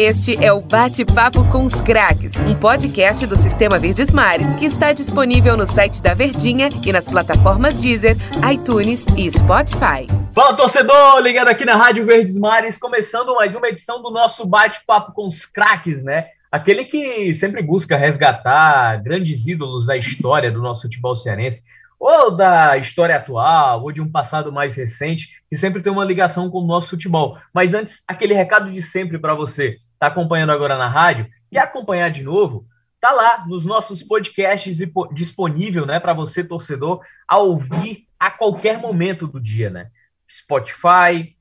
Este é o Bate-Papo com os Craques, um podcast do Sistema Verdes Mares que está disponível no site da Verdinha e nas plataformas Deezer, iTunes e Spotify. Fala torcedor, ligado aqui na Rádio Verdes Mares, começando mais uma edição do nosso Bate-Papo com os Craques, né? Aquele que sempre busca resgatar grandes ídolos da história do nosso futebol cearense ou da história atual, ou de um passado mais recente, que sempre tem uma ligação com o nosso futebol. Mas antes, aquele recado de sempre para você, está acompanhando agora na rádio, quer acompanhar de novo? Tá lá nos nossos podcasts disponível, né, para você torcedor a ouvir a qualquer momento do dia, né? Spotify,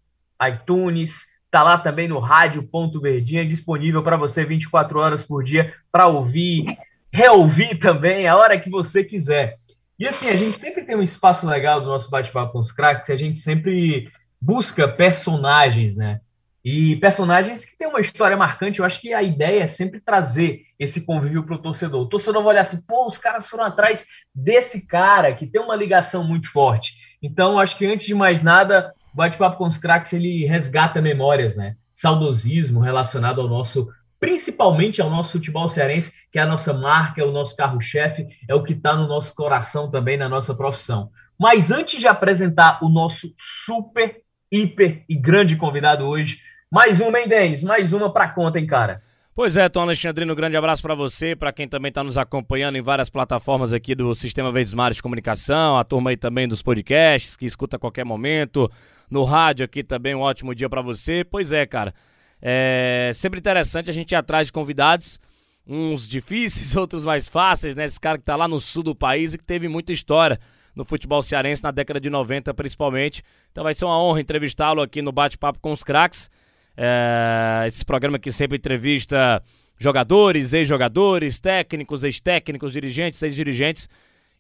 iTunes, tá lá também no rádio.verdinha disponível para você 24 horas por dia para ouvir, reouvir também a hora que você quiser. E assim, a gente sempre tem um espaço legal do nosso bate-papo com os craques, a gente sempre busca personagens, né? E personagens que têm uma história marcante. Eu acho que a ideia é sempre trazer esse convívio para o torcedor. O torcedor vai olhar assim, pô, os caras foram atrás desse cara que tem uma ligação muito forte. Então, acho que antes de mais nada, o bate-papo com os craques ele resgata memórias, né? Saudosismo relacionado ao nosso principalmente ao nosso futebol cearense, que é a nossa marca, é o nosso carro-chefe, é o que está no nosso coração também, na nossa profissão. Mas antes de apresentar o nosso super, hiper e grande convidado hoje, mais uma, hein, Denis? Mais uma para conta, hein, cara? Pois é, Tom Alexandrino, um grande abraço para você, para quem também está nos acompanhando em várias plataformas aqui do Sistema Verdes Mares de Comunicação, a turma aí também dos podcasts, que escuta a qualquer momento, no rádio aqui também, um ótimo dia para você. Pois é, cara, é sempre interessante a gente ir atrás de convidados, uns difíceis, outros mais fáceis, né? Esse cara que tá lá no sul do país e que teve muita história no futebol cearense na década de 90, principalmente. Então vai ser uma honra entrevistá-lo aqui no Bate-Papo com os Craques. É, esse programa que sempre entrevista jogadores, ex-jogadores, técnicos, ex-técnicos, dirigentes, ex-dirigentes.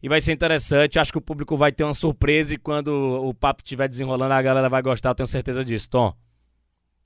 E vai ser interessante. Acho que o público vai ter uma surpresa e quando o papo estiver desenrolando, a galera vai gostar, eu tenho certeza disso. Tom.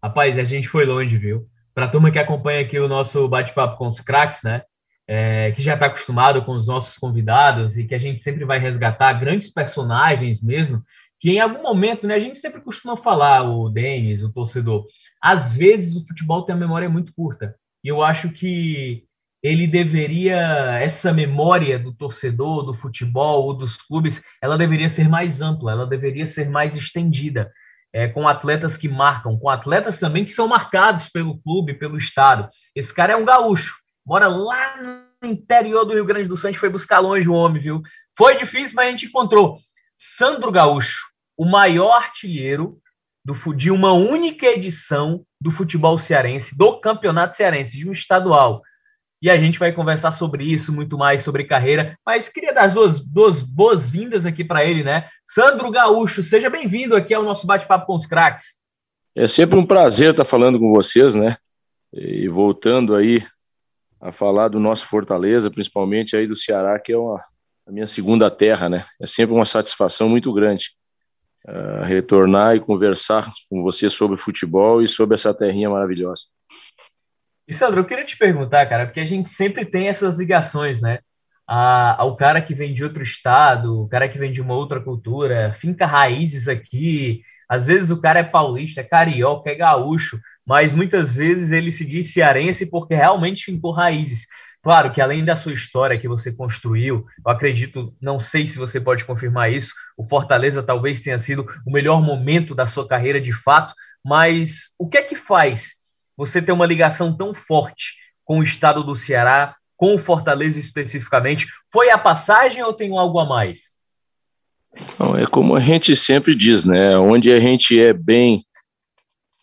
Rapaz, a gente foi longe, viu? Para a turma que acompanha aqui o nosso bate-papo com os craques, né? É, que já está acostumado com os nossos convidados e que a gente sempre vai resgatar grandes personagens mesmo, que em algum momento, né, a gente sempre costuma falar, o Denis, o torcedor, às vezes o futebol tem a memória muito curta. E eu acho que ele deveria, essa memória do torcedor, do futebol ou dos clubes, ela deveria ser mais ampla, ela deveria ser mais estendida é, com atletas que marcam, com atletas também que são marcados pelo clube, pelo estado. Esse cara é um gaúcho, mora lá no interior do Rio Grande do Sul, a gente foi buscar longe o homem, viu? Foi difícil, mas a gente encontrou. Sandro Gaúcho, o maior artilheiro do, de uma única edição do futebol cearense, do campeonato cearense, de um estadual e a gente vai conversar sobre isso, muito mais sobre carreira. Mas queria dar as duas, duas boas-vindas aqui para ele, né? Sandro Gaúcho, seja bem-vindo aqui ao nosso bate-papo com os craques. É sempre um prazer estar falando com vocês, né? E voltando aí a falar do nosso Fortaleza, principalmente aí do Ceará, que é uma, a minha segunda terra, né? É sempre uma satisfação muito grande uh, retornar e conversar com você sobre futebol e sobre essa terrinha maravilhosa. E Sandro, eu queria te perguntar, cara, porque a gente sempre tem essas ligações, né? A, ao cara que vem de outro estado, o cara que vem de uma outra cultura, finca raízes aqui. Às vezes o cara é paulista, é carioca, é gaúcho, mas muitas vezes ele se diz cearense porque realmente fincou raízes. Claro que além da sua história que você construiu, eu acredito, não sei se você pode confirmar isso, o Fortaleza talvez tenha sido o melhor momento da sua carreira de fato, mas o que é que faz você ter uma ligação tão forte com o estado do Ceará, com o Fortaleza especificamente? Foi a passagem ou tem algo a mais? Não, é como a gente sempre diz, né? Onde a gente é bem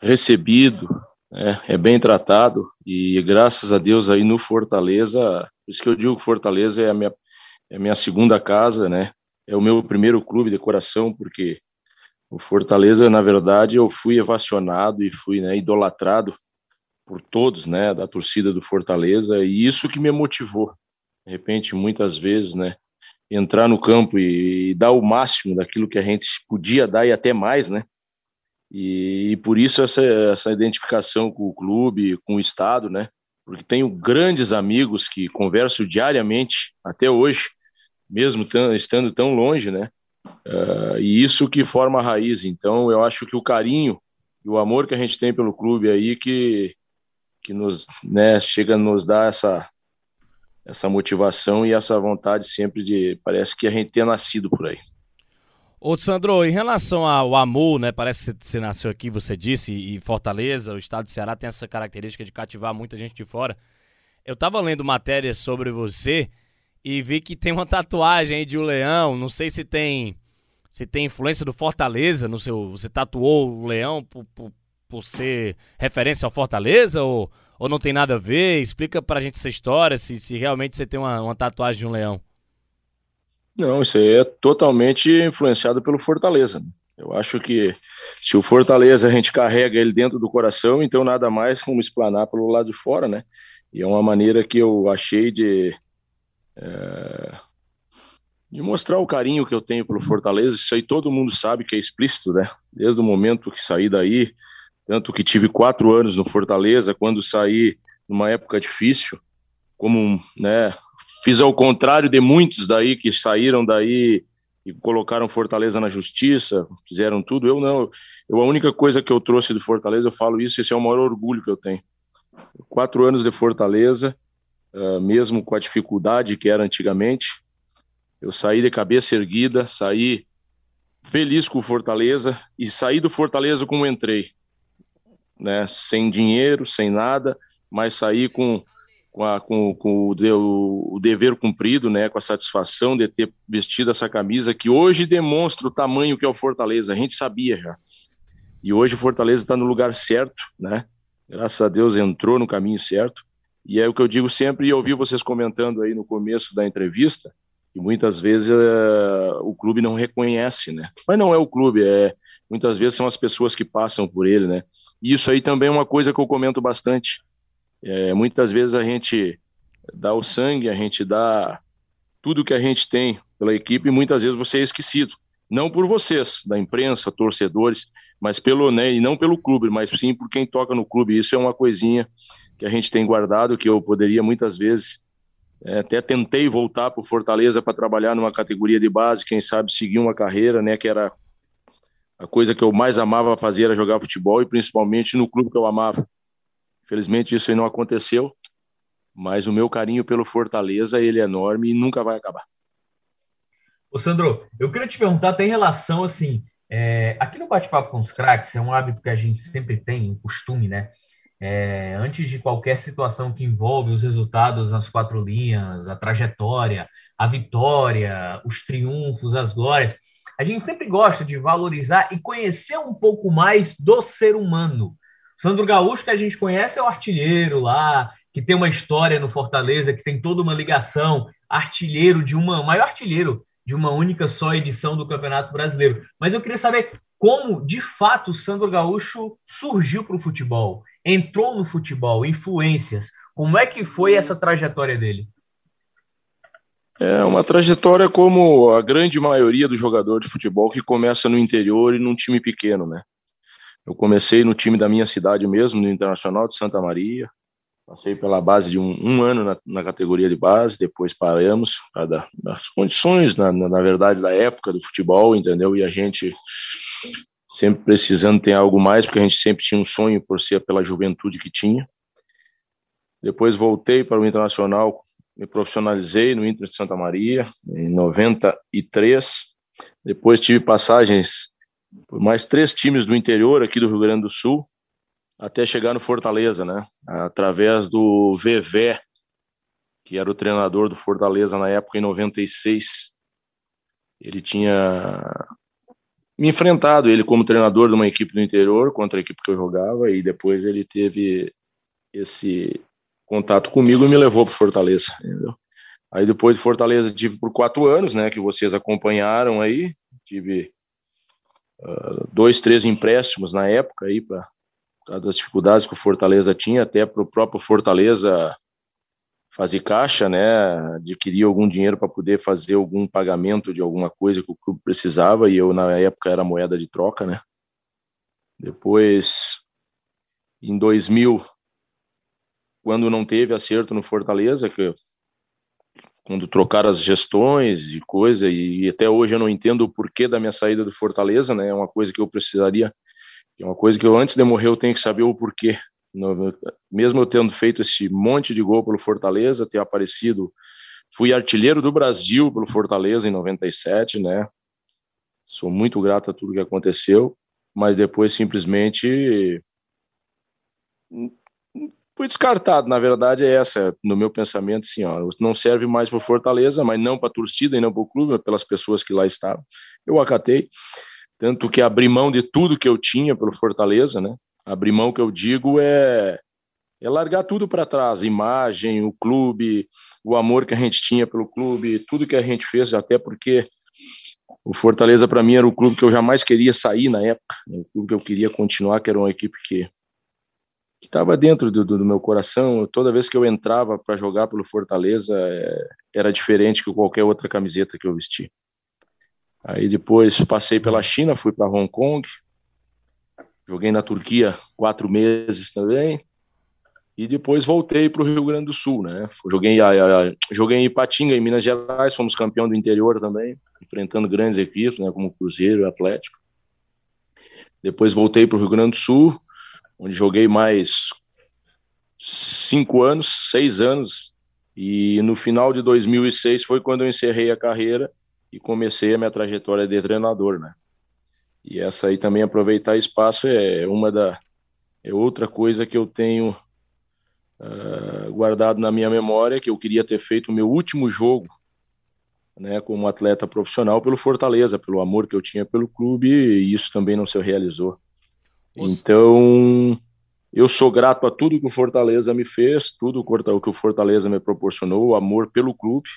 recebido, né? é bem tratado, e graças a Deus aí no Fortaleza, por isso que eu digo que Fortaleza é a minha, é a minha segunda casa, né? É o meu primeiro clube de coração, porque o Fortaleza, na verdade, eu fui evacionado e fui né, idolatrado por todos, né, da torcida do Fortaleza, e isso que me motivou. De repente, muitas vezes, né, entrar no campo e, e dar o máximo daquilo que a gente podia dar e até mais, né? E, e, por isso essa, essa identificação com o clube, com o estado, né? Porque tenho grandes amigos que converso diariamente até hoje, mesmo estando tão longe, né? Uh, e isso que forma a raiz. Então, eu acho que o carinho e o amor que a gente tem pelo clube aí que que nos, né, chega a nos dar essa, essa motivação e essa vontade sempre de, parece que a gente tenha nascido por aí. Ô Sandro, em relação ao amor, né, parece que você nasceu aqui, você disse, e Fortaleza, o estado do Ceará tem essa característica de cativar muita gente de fora. Eu tava lendo matérias sobre você e vi que tem uma tatuagem aí de um leão, não sei se tem se tem influência do Fortaleza no seu, você tatuou o leão por, por, por ser referência ao Fortaleza ou, ou não tem nada a ver? Explica pra gente essa história, se, se realmente você tem uma, uma tatuagem de um leão. Não, isso aí é totalmente influenciado pelo Fortaleza. Eu acho que se o Fortaleza a gente carrega ele dentro do coração, então nada mais como explanar pelo lado de fora, né? E é uma maneira que eu achei de, é, de mostrar o carinho que eu tenho pelo Fortaleza. Isso aí todo mundo sabe que é explícito, né? Desde o momento que saí daí, tanto que tive quatro anos no Fortaleza, quando saí numa época difícil, como, né, fiz ao contrário de muitos daí que saíram daí e colocaram Fortaleza na justiça, fizeram tudo. Eu não, eu a única coisa que eu trouxe do Fortaleza, eu falo isso, esse é o maior orgulho que eu tenho. Quatro anos de Fortaleza, uh, mesmo com a dificuldade que era antigamente, eu saí de cabeça erguida, saí feliz com o Fortaleza e saí do Fortaleza como entrei né, sem dinheiro, sem nada, mas sair com, com, a, com, com o, de, o, dever cumprido, né, com a satisfação de ter vestido essa camisa que hoje demonstra o tamanho que é o Fortaleza. A gente sabia já. E hoje o Fortaleza está no lugar certo, né? Graças a Deus entrou no caminho certo. E é o que eu digo sempre, e ouvi vocês comentando aí no começo da entrevista, que muitas vezes uh, o clube não reconhece, né? Mas não é o clube, é muitas vezes são as pessoas que passam por ele, né? E isso aí também é uma coisa que eu comento bastante. É, muitas vezes a gente dá o sangue, a gente dá tudo que a gente tem pela equipe e muitas vezes você é esquecido. Não por vocês, da imprensa, torcedores, mas pelo, né, e não pelo clube, mas sim por quem toca no clube. Isso é uma coisinha que a gente tem guardado, que eu poderia muitas vezes é, até tentei voltar para o Fortaleza para trabalhar numa categoria de base, quem sabe seguir uma carreira, né, que era a coisa que eu mais amava fazer era jogar futebol e principalmente no clube que eu amava. Infelizmente isso aí não aconteceu, mas o meu carinho pelo Fortaleza ele é enorme e nunca vai acabar. Ô Sandro, eu queria te perguntar, tem relação assim, é, aqui no bate-papo com os craques é um hábito que a gente sempre tem, um costume, né? É, antes de qualquer situação que envolve os resultados nas quatro linhas, a trajetória, a vitória, os triunfos, as glórias, a gente sempre gosta de valorizar e conhecer um pouco mais do ser humano. Sandro Gaúcho, que a gente conhece, é o artilheiro lá, que tem uma história no Fortaleza, que tem toda uma ligação, artilheiro de uma, maior artilheiro de uma única só edição do Campeonato Brasileiro. Mas eu queria saber como, de fato, o Sandro Gaúcho surgiu para o futebol, entrou no futebol, influências. Como é que foi essa trajetória dele? É uma trajetória como a grande maioria do jogador de futebol que começa no interior e num time pequeno, né? Eu comecei no time da minha cidade mesmo, no Internacional de Santa Maria. Passei pela base de um, um ano na, na, categoria de base, depois paramos, da, das condições, na, na, na, verdade, da época do futebol, entendeu? E a gente sempre precisando ter algo mais, porque a gente sempre tinha um sonho por ser pela juventude que tinha. Depois voltei para o Internacional me profissionalizei no Inter de Santa Maria em 93. Depois tive passagens por mais três times do interior aqui do Rio Grande do Sul, até chegar no Fortaleza, né? Através do VV, que era o treinador do Fortaleza na época em 96. Ele tinha me enfrentado ele como treinador de uma equipe do interior contra a equipe que eu jogava e depois ele teve esse contato comigo e me levou para Fortaleza, entendeu? Aí depois de Fortaleza tive por quatro anos, né, que vocês acompanharam aí, tive dois, três empréstimos na época aí para das dificuldades que o Fortaleza tinha, até para o próprio Fortaleza fazer caixa, né, adquirir algum dinheiro para poder fazer algum pagamento de alguma coisa que o clube precisava e eu na época era moeda de troca, né. Depois, em 2000 quando não teve acerto no Fortaleza, que quando trocaram as gestões e coisa, e até hoje eu não entendo o porquê da minha saída do Fortaleza, né? É uma coisa que eu precisaria, é uma coisa que eu antes de morrer eu tenho que saber o porquê. No, mesmo eu tendo feito esse monte de gol pelo Fortaleza, ter aparecido, fui artilheiro do Brasil pelo Fortaleza em 97, né? Sou muito grato a tudo que aconteceu, mas depois simplesmente fui descartado. Na verdade, é essa, no meu pensamento, sim, ó, não serve mais para Fortaleza, mas não para a torcida e não para o clube, mas pelas pessoas que lá estavam. Eu acatei, tanto que abri mão de tudo que eu tinha pelo Fortaleza, né? Abrir mão que eu digo é é largar tudo para trás, imagem, o clube, o amor que a gente tinha pelo clube, tudo que a gente fez, até porque o Fortaleza para mim era o clube que eu jamais queria sair na época, o clube que eu queria continuar, que era uma equipe que que estava dentro do, do, meu coração. Toda vez que eu entrava para jogar pelo Fortaleza, é, era diferente que qualquer outra camiseta que eu vesti. Aí depois passei pela China, fui para Hong Kong, joguei na Turquia quatro meses também, e depois voltei para o Rio Grande do Sul, né? Joguei, joguei em Ipatinga, em Minas Gerais, fomos campeão do interior também, enfrentando grandes equipes, né, como Cruzeiro e Atlético. Depois voltei para o Rio Grande do Sul, onde joguei mais cinco anos, seis anos, e no final de 2006 foi quando eu encerrei a carreira e comecei a minha trajetória de treinador, né? E essa aí também aproveitar espaço é uma da é outra coisa que eu tenho uh, guardado na minha memória que eu queria ter feito o meu último jogo, né, como atleta profissional pelo Fortaleza, pelo amor que eu tinha pelo clube e isso também não se realizou. Então, eu sou grato a tudo que o Fortaleza me fez, tudo o que o Fortaleza me proporcionou, o amor pelo clube,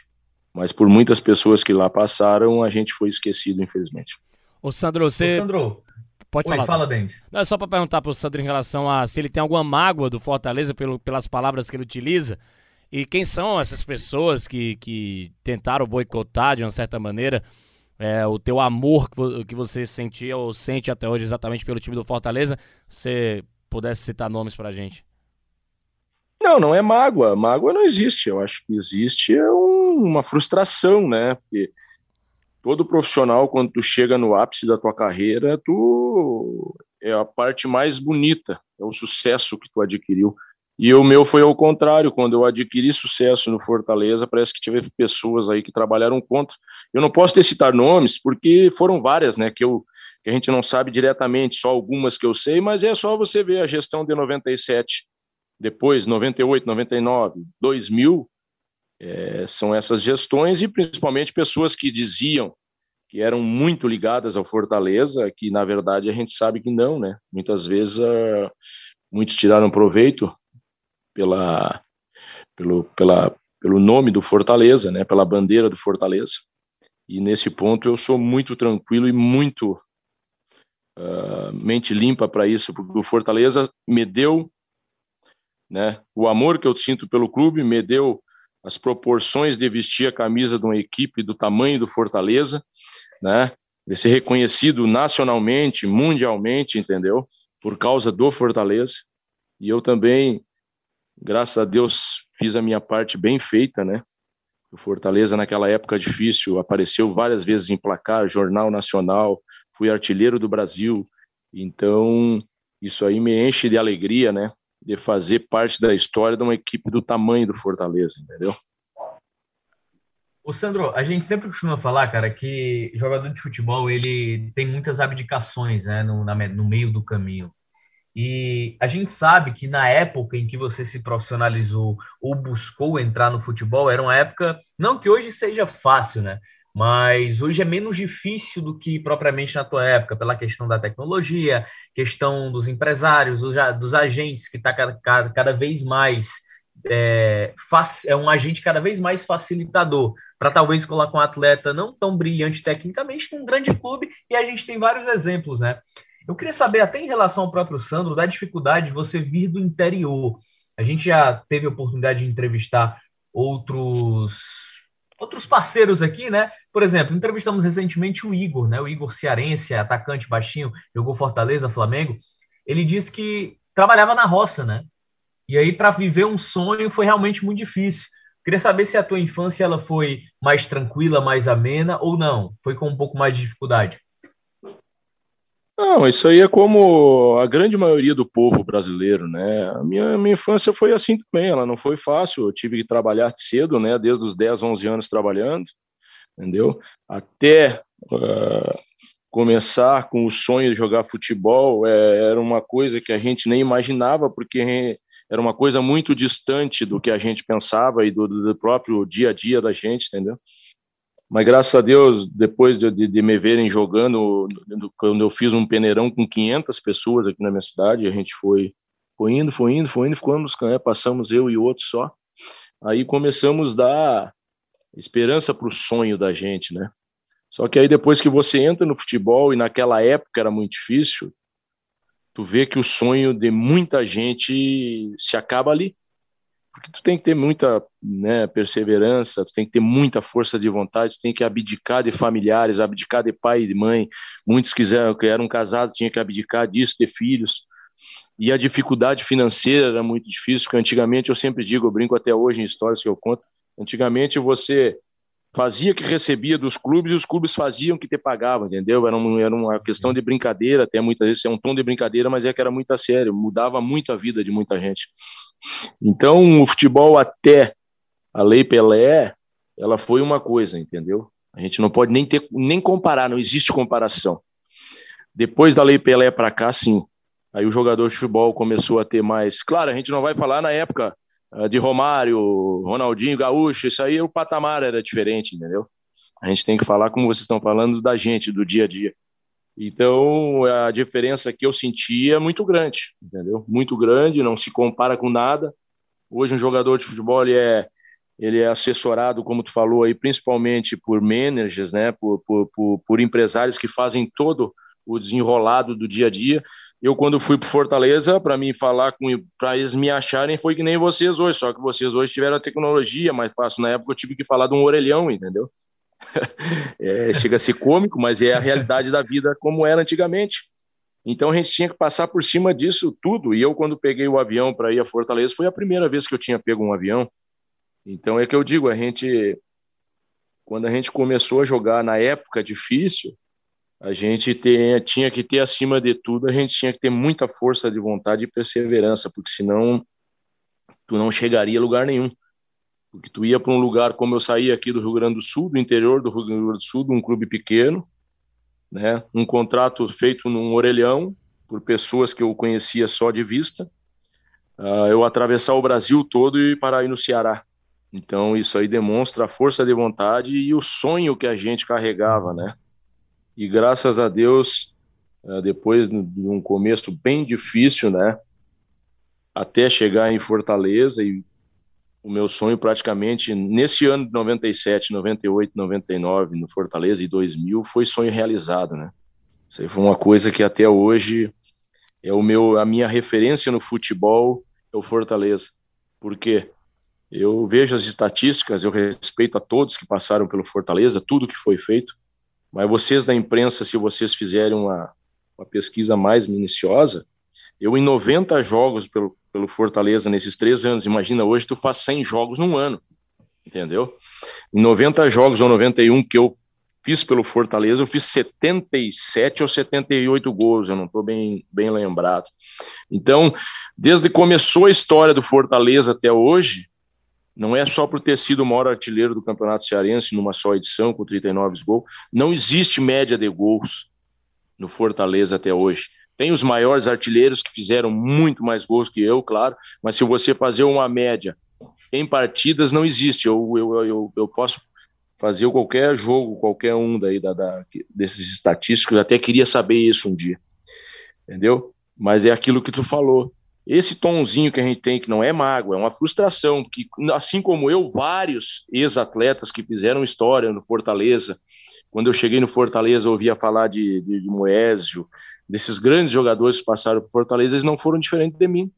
mas por muitas pessoas que lá passaram, a gente foi esquecido, infelizmente. Ô Sandro, você... Ô, Sandro, Pode Oi, falar. fala, Denis. Não, é só para perguntar pro Sandro em relação a se ele tem alguma mágoa do Fortaleza pelo, pelas palavras que ele utiliza. E quem são essas pessoas que, que tentaram boicotar de uma certa maneira é, o teu amor que você sentia ou sente até hoje exatamente pelo time do Fortaleza, você pudesse citar nomes pra gente. Não, não é mágoa. Mágoa não existe. Eu acho que existe é um, uma frustração, né? Porque todo profissional, quando tu chega no ápice da tua carreira, tu é a parte mais bonita, é o sucesso que tu adquiriu. E o meu foi ao contrário, quando eu adquiri sucesso no Fortaleza, parece que tive pessoas aí que trabalharam contra. Eu não posso ter citar nomes, porque foram várias, né, que, eu, que a gente não sabe diretamente, só algumas que eu sei, mas é só você ver a gestão de 97, depois 98, 99, 2000, é, são essas gestões e principalmente pessoas que diziam que eram muito ligadas ao Fortaleza, que na verdade a gente sabe que não, né? Muitas vezes uh, muitos tiraram proveito pela, pelo, pela, pelo nome do Fortaleza, né, pela bandeira do Fortaleza. E nesse ponto eu sou muito tranquilo e muito uh, mente limpa para isso, porque o Fortaleza me deu né, o amor que eu sinto pelo clube, me deu as proporções de vestir a camisa de uma equipe do tamanho do Fortaleza, né, de ser reconhecido nacionalmente, mundialmente, entendeu? Por causa do Fortaleza. E eu também graças a Deus fiz a minha parte bem feita, né? O Fortaleza naquela época difícil apareceu várias vezes em placar, jornal nacional, fui artilheiro do Brasil. Então, isso aí me enche de alegria, né? De fazer parte da história de uma equipe do tamanho do Fortaleza, entendeu? Ô Sandro, a gente sempre costuma falar, cara, que jogador de futebol ele tem muitas abdicações, né, no, na, no meio do caminho. E a gente sabe que na época em que você se profissionalizou ou buscou entrar no futebol, era uma época, não que hoje seja fácil, né? Mas hoje é menos difícil do que propriamente na tua época, pela questão da tecnologia, questão dos empresários, dos agentes, que está cada, cada, vez mais. É, é um agente cada vez mais facilitador para talvez colocar um atleta não tão brilhante tecnicamente num grande clube, e a gente tem vários exemplos, né? Eu queria saber, até em relação ao próprio Sandro, da dificuldade de você vir do interior. A gente já teve a oportunidade de entrevistar outros outros parceiros aqui, né? Por exemplo, entrevistamos recentemente o Igor, né? O Igor Cearense, atacante baixinho, jogou Fortaleza, Flamengo. Ele disse que trabalhava na roça, né? E aí para viver um sonho foi realmente muito difícil. Queria saber se a tua infância ela foi mais tranquila, mais amena ou não? Foi com um pouco mais de dificuldade? Não, isso aí é como a grande maioria do povo brasileiro, né? A minha, minha infância foi assim também, ela não foi fácil, eu tive que trabalhar cedo, né? Desde os 10, 11 anos trabalhando, entendeu? Até uh, começar com o sonho de jogar futebol, é, era uma coisa que a gente nem imaginava, porque era uma coisa muito distante do que a gente pensava e do, do próprio dia a dia da gente, entendeu? Mas graças a Deus, depois de, de, de, me verem jogando, quando eu fiz um peneirão com 500 pessoas aqui na minha cidade, a gente foi, foi indo, foi indo, foi indo, ficamos, né, passamos eu e outro só. Aí começamos a dar esperança para o sonho da gente, né? Só que aí depois que você entra no futebol, e naquela época era muito difícil, tu vê que o sonho de muita gente se acaba ali porque tu tem que ter muita né, perseverança, tu tem que ter muita força de vontade, tu tem que abdicar de familiares, abdicar de pai e de mãe. Muitos quiseram, que eram casados, tinham que abdicar disso, de filhos. E a dificuldade financeira era muito difícil, porque antigamente, eu sempre digo, eu brinco até hoje em histórias que eu conto, antigamente você fazia que recebia dos clubes e os clubes faziam que te pagavam, entendeu? Era, um, era uma questão de brincadeira, até muitas vezes é um tom de brincadeira, mas é que era muito a sério, mudava muito a vida de muita gente. Então, o futebol até a Lei Pelé, ela foi uma coisa, entendeu? A gente não pode nem ter nem comparar, não existe comparação. Depois da Lei Pelé para cá, sim. Aí o jogador de futebol começou a ter mais. Claro, a gente não vai falar na época ah, de Romário, Ronaldinho, Gaúcho, isso aí o patamar era diferente, entendeu? A gente tem que falar como vocês estão falando da gente, do dia a dia. Então, a diferença que eu sentia é muito grande, entendeu? Muito grande, não se compara com nada. Hoje, um jogador de futebol ele é, ele é assessorado, como tu falou aí, principalmente por managers, né? Por, por, por, por empresários que fazem todo o desenrolado do dia a dia. Eu, quando fui para Fortaleza, para mim falar com, para eles me acharem, foi que nem vocês hoje, só que vocês hoje tiveram a tecnologia mais fácil. Na época eu tive que falar de um orelhão, entendeu? É, chega a ser cômico, mas é a realidade da vida como era antigamente. Então a gente tinha que passar por cima disso tudo. E eu, quando peguei o avião para ir a Fortaleza, foi a primeira vez que eu tinha pego um avião. Então é que eu digo, a gente, quando a gente começou a jogar na época difícil, a gente tem, tinha que ter acima de tudo, a gente tinha que ter muita força de vontade e perseverança, porque senão tu não chegaria a lugar nenhum porque tu ia para um lugar como eu saí aqui do Rio Grande do Sul, do interior do Rio Grande do Sul, de um clube pequeno, né? Um contrato feito num orelhão por pessoas que eu conhecia só de vista. Uh, eu atravessar o Brasil todo e parar aí no Ceará. Então isso aí demonstra a força de vontade e o sonho que a gente carregava, né? E graças a Deus, uh, depois de um começo bem difícil, né? Até chegar em Fortaleza e o meu sonho praticamente nesse ano de 97, 98, 99, no Fortaleza e 2000 foi sonho realizado, né? Isso foi uma coisa que até hoje é o meu a minha referência no futebol é o Fortaleza. Porque eu vejo as estatísticas, eu respeito a todos que passaram pelo Fortaleza, tudo que foi feito, mas vocês da imprensa, se vocês fizerem uma, uma pesquisa mais minuciosa, eu em 90 jogos pelo pelo Fortaleza nesses três anos. Imagina, hoje tu faz 100 jogos num ano, entendeu? Em 90 jogos ou 91 que eu fiz pelo Fortaleza, eu fiz 77 ou 78 gols, eu não estou bem, bem lembrado. Então, desde que começou a história do Fortaleza até hoje, não é só por ter sido o maior artilheiro do Campeonato Cearense numa só edição, com 39 gols, não existe média de gols no Fortaleza até hoje. Tem os maiores artilheiros que fizeram muito mais gols que eu, claro, mas se você fazer uma média em partidas, não existe. Eu, eu, eu, eu posso fazer qualquer jogo, qualquer um daí da, da, desses estatísticos, eu até queria saber isso um dia, entendeu? Mas é aquilo que tu falou. Esse tonzinho que a gente tem, que não é mágoa, é uma frustração, que assim como eu, vários ex-atletas que fizeram história no Fortaleza, quando eu cheguei no Fortaleza, ouvia falar de, de, de Moésio, desses grandes jogadores que passaram por Fortaleza, eles não foram diferentes de mim.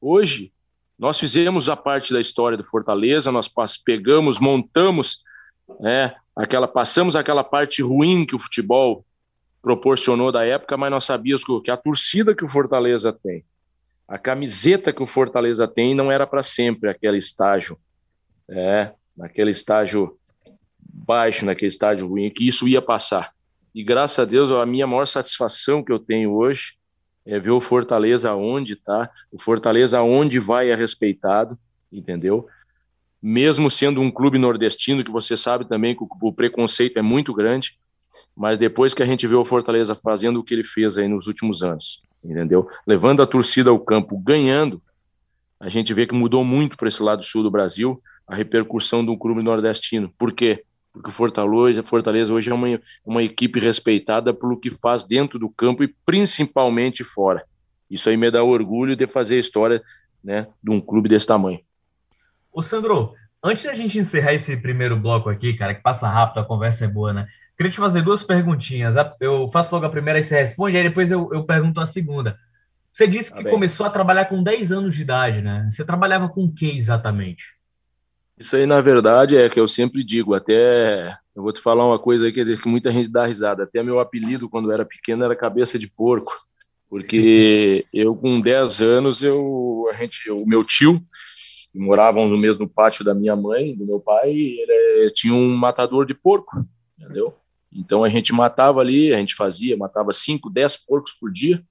Hoje, nós fizemos a parte da história do Fortaleza, nós pegamos, montamos, né, aquela, passamos aquela parte ruim que o futebol proporcionou da época, mas nós sabíamos que a torcida que o Fortaleza tem, a camiseta que o Fortaleza tem, não era para sempre aquele estágio, é, naquele estágio baixo, naquele estágio ruim, que isso ia passar. E graças a Deus a minha maior satisfação que eu tenho hoje é ver o Fortaleza onde está, o Fortaleza onde vai é respeitado, entendeu? Mesmo sendo um clube nordestino, que você sabe também que o preconceito é muito grande, mas depois que a gente vê o Fortaleza fazendo o que ele fez aí nos últimos anos, entendeu? Levando a torcida ao campo, ganhando, a gente vê que mudou muito para esse lado sul do Brasil a repercussão do clube nordestino. Por quê? Porque o Fortaleza, Fortaleza hoje é uma, uma equipe respeitada pelo que faz dentro do campo e principalmente fora. Isso aí me dá orgulho de fazer a história né, de um clube desse tamanho. Ô Sandro, antes da gente encerrar esse primeiro bloco aqui, cara, que passa rápido, a conversa é boa, né? Queria te fazer duas perguntinhas. Eu faço logo a primeira e você responde, aí depois eu, eu pergunto a segunda. Você disse tá que começou a trabalhar com 10 anos de idade, né? Você trabalhava com o que exatamente? Isso aí, na verdade, é que eu sempre digo, até eu vou te falar uma coisa aqui que muita gente dá risada. Até meu apelido, quando eu era pequeno, era cabeça de porco. Porque eu, com 10 anos, eu, a gente, o meu tio, que moravam no mesmo pátio da minha mãe, do meu pai, ele tinha um matador de porco, entendeu? Então a gente matava ali, a gente fazia, matava 5, 10 porcos por dia,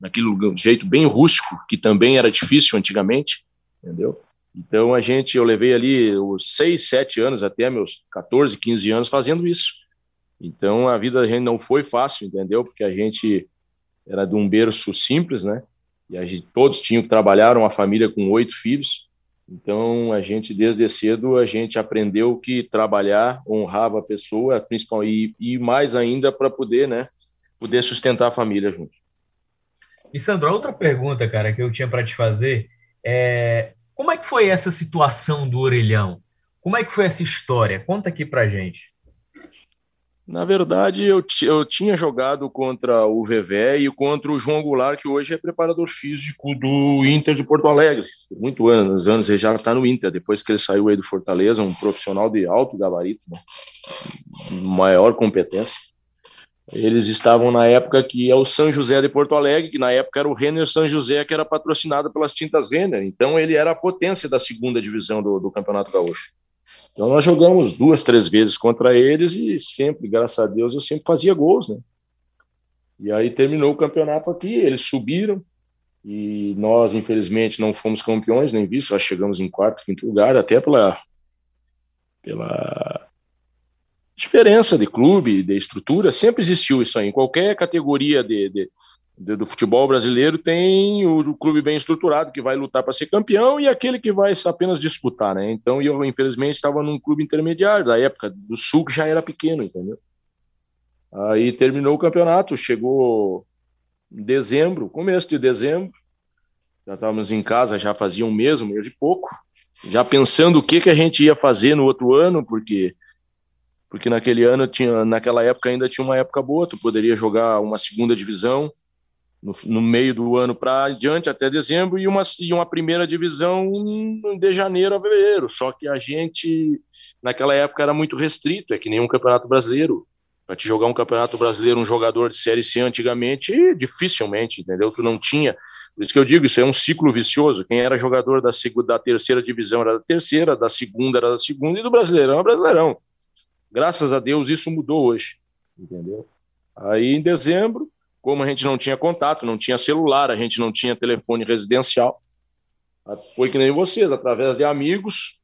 naquele jeito bem rústico, que também era difícil antigamente, entendeu? Então a gente, eu levei ali os 6, 7 anos, até meus 14, 15 anos fazendo isso. Então a vida da gente não foi fácil, entendeu? Porque a gente era de um berço simples, né? E a gente, todos tinham que trabalhar, uma família com oito filhos. Então, a gente, desde cedo, a gente aprendeu que trabalhar honrava a pessoa, principalmente, e, e mais ainda para poder, né, poder sustentar a família junto. E, Sandro, outra pergunta, cara, que eu tinha para te fazer é como é que foi essa situação do orelhão? Como é que foi essa história? Conta aqui para gente. Na verdade, eu, eu tinha jogado contra o Vevé e contra o João Goulart, que hoje é preparador físico do Inter de Porto Alegre. Muito anos, anos ele já está no Inter, depois que ele saiu aí do Fortaleza, um profissional de alto gabarito, né? maior competência. Eles estavam na época que é o São José de Porto Alegre, que na época era o Renner São José, que era patrocinado pelas tintas Renner. Então ele era a potência da segunda divisão do, do Campeonato Gaúcho. Então nós jogamos duas, três vezes contra eles e sempre, graças a Deus, eu sempre fazia gols, né? E aí terminou o campeonato aqui, eles subiram e nós, infelizmente, não fomos campeões, nem visto, nós chegamos em quarto, quinto lugar, até pela, pela diferença de clube, de estrutura, sempre existiu isso aí. Em qualquer categoria de, de do futebol brasileiro tem o, o clube bem estruturado que vai lutar para ser campeão e aquele que vai apenas disputar, né? Então eu infelizmente estava num clube intermediário da época do Sul que já era pequeno, entendeu? Aí terminou o campeonato, chegou em dezembro, começo de dezembro, já estávamos em casa, já fazia um mês, um mês e pouco, já pensando o que que a gente ia fazer no outro ano, porque porque naquele ano tinha, naquela época ainda tinha uma época boa, tu poderia jogar uma segunda divisão, no, no meio do ano para adiante, até dezembro, e uma, e uma primeira divisão de janeiro a fevereiro. Só que a gente, naquela época, era muito restrito, é que nem um campeonato brasileiro. Para te jogar um campeonato brasileiro, um jogador de Série C antigamente, dificilmente, entendeu? Tu não tinha. Por isso que eu digo, isso é um ciclo vicioso. Quem era jogador da, segunda, da terceira divisão era da terceira, da segunda era da segunda, e do brasileirão era brasileirão. Graças a Deus isso mudou hoje, entendeu? Aí em dezembro, como a gente não tinha contato, não tinha celular, a gente não tinha telefone residencial, foi que nem vocês, através de amigos,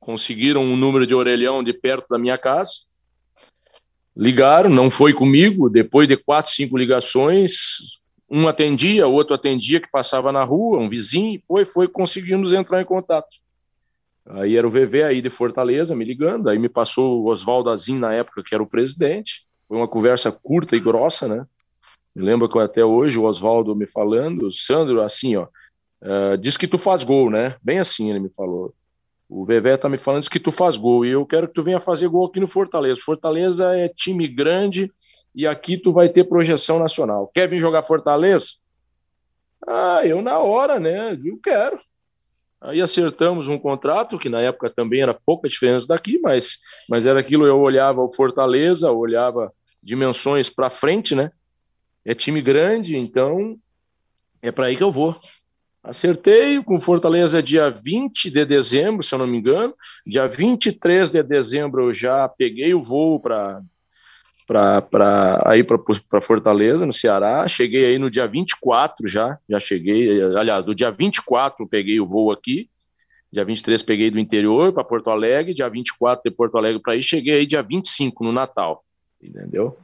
conseguiram um número de orelhão de perto da minha casa, ligaram, não foi comigo, depois de quatro, cinco ligações, um atendia, outro atendia que passava na rua, um vizinho, foi, foi, conseguimos entrar em contato. Aí era o VV aí de Fortaleza me ligando, aí me passou o Oswaldo Azim na época, que era o presidente, foi uma conversa curta e grossa, né? Me lembro que até hoje o Oswaldo me falando, Sandro, assim, ó, uh, diz que tu faz gol, né? Bem assim ele me falou. O Vevé tá me falando diz que tu faz gol e eu quero que tu venha fazer gol aqui no Fortaleza. Fortaleza é time grande e aqui tu vai ter projeção nacional. Quer vir jogar Fortaleza? Ah, eu na hora, né? Eu quero. Aí acertamos um contrato que na época também era pouca diferença daqui, mas, mas era aquilo. Eu olhava o Fortaleza, olhava dimensões para frente, né? é time grande, então é para aí que eu vou. Acertei com Fortaleza dia 20 de dezembro, se eu não me engano. Dia 23 de dezembro eu já peguei o voo para para ir para Fortaleza, no Ceará. Cheguei aí no dia 24 já, já cheguei. Aliás, do dia 24 peguei o voo aqui. Dia 23 peguei do interior para Porto Alegre, dia 24 de Porto Alegre para aí, cheguei aí dia 25 no Natal, entendeu?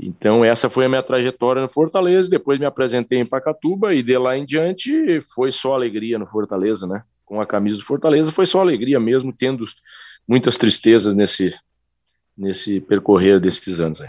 Então essa foi a minha trajetória no Fortaleza, depois me apresentei em Pacatuba e de lá em diante foi só alegria no Fortaleza, né? Com a camisa do Fortaleza foi só alegria mesmo, tendo muitas tristezas nesse nesse percorrer desses anos aí.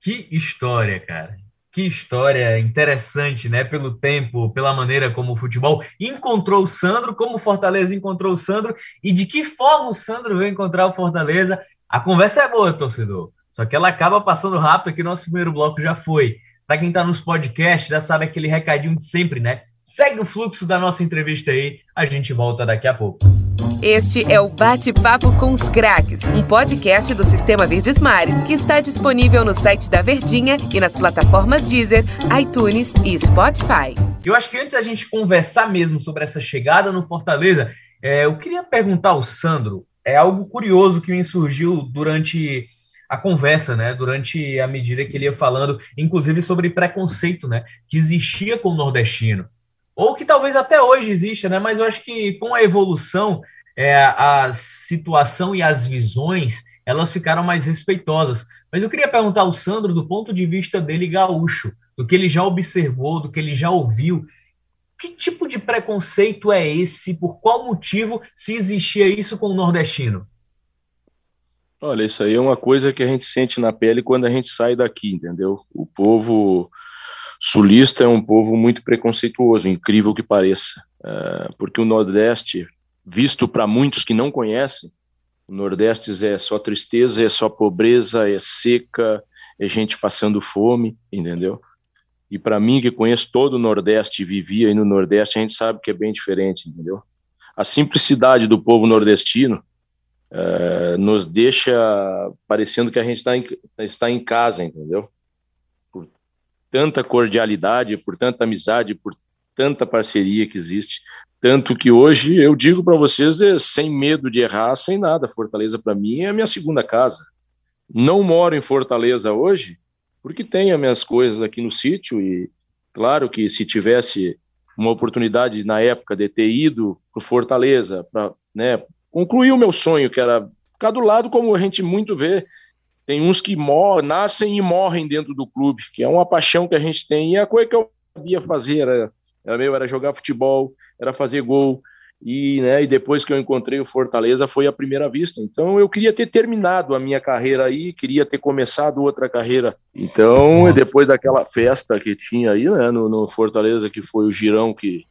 Que história, cara. Que história interessante, né? Pelo tempo, pela maneira como o futebol encontrou o Sandro, como o Fortaleza encontrou o Sandro e de que forma o Sandro veio encontrar o Fortaleza. A conversa é boa, torcedor. Só que ela acaba passando rápido aqui. Nosso primeiro bloco já foi. Para quem está nos podcasts, já sabe aquele recadinho de sempre, né? Segue o fluxo da nossa entrevista aí. A gente volta daqui a pouco. Este é o Bate-Papo com os Craques, um podcast do Sistema Verdes Mares que está disponível no site da Verdinha e nas plataformas Deezer, iTunes e Spotify. Eu acho que antes da gente conversar mesmo sobre essa chegada no Fortaleza, é, eu queria perguntar ao Sandro, é algo curioso que me surgiu durante a conversa, né? Durante a medida que ele ia falando, inclusive sobre preconceito, né? Que existia com o nordestino ou que talvez até hoje exista, né? Mas eu acho que com a evolução, é, a situação e as visões elas ficaram mais respeitosas. Mas eu queria perguntar ao Sandro, do ponto de vista dele gaúcho, do que ele já observou, do que ele já ouviu, que tipo de preconceito é esse? Por qual motivo se existia isso com o nordestino? Olha, isso aí é uma coisa que a gente sente na pele quando a gente sai daqui, entendeu? O povo sulista é um povo muito preconceituoso, incrível que pareça, é, porque o Nordeste, visto para muitos que não conhecem, o Nordeste é só tristeza, é só pobreza, é seca, é gente passando fome, entendeu? E para mim, que conheço todo o Nordeste e vivia aí no Nordeste, a gente sabe que é bem diferente, entendeu? A simplicidade do povo nordestino é, nos deixa parecendo que a gente está em, está em casa, entendeu? Tanta cordialidade, por tanta amizade, por tanta parceria que existe. Tanto que hoje eu digo para vocês, é, sem medo de errar, sem nada, Fortaleza para mim é a minha segunda casa. Não moro em Fortaleza hoje, porque tenho as minhas coisas aqui no sítio e claro que se tivesse uma oportunidade na época de ter ido para Fortaleza para né, concluir o meu sonho, que era ficar do lado, como a gente muito vê tem uns que nascem e morrem dentro do clube, que é uma paixão que a gente tem. E a coisa que eu sabia fazer era, era, meu, era jogar futebol, era fazer gol. E, né, e depois que eu encontrei o Fortaleza foi a primeira vista. Então eu queria ter terminado a minha carreira aí, queria ter começado outra carreira. Então, depois daquela festa que tinha aí né, no, no Fortaleza, que foi o girão que,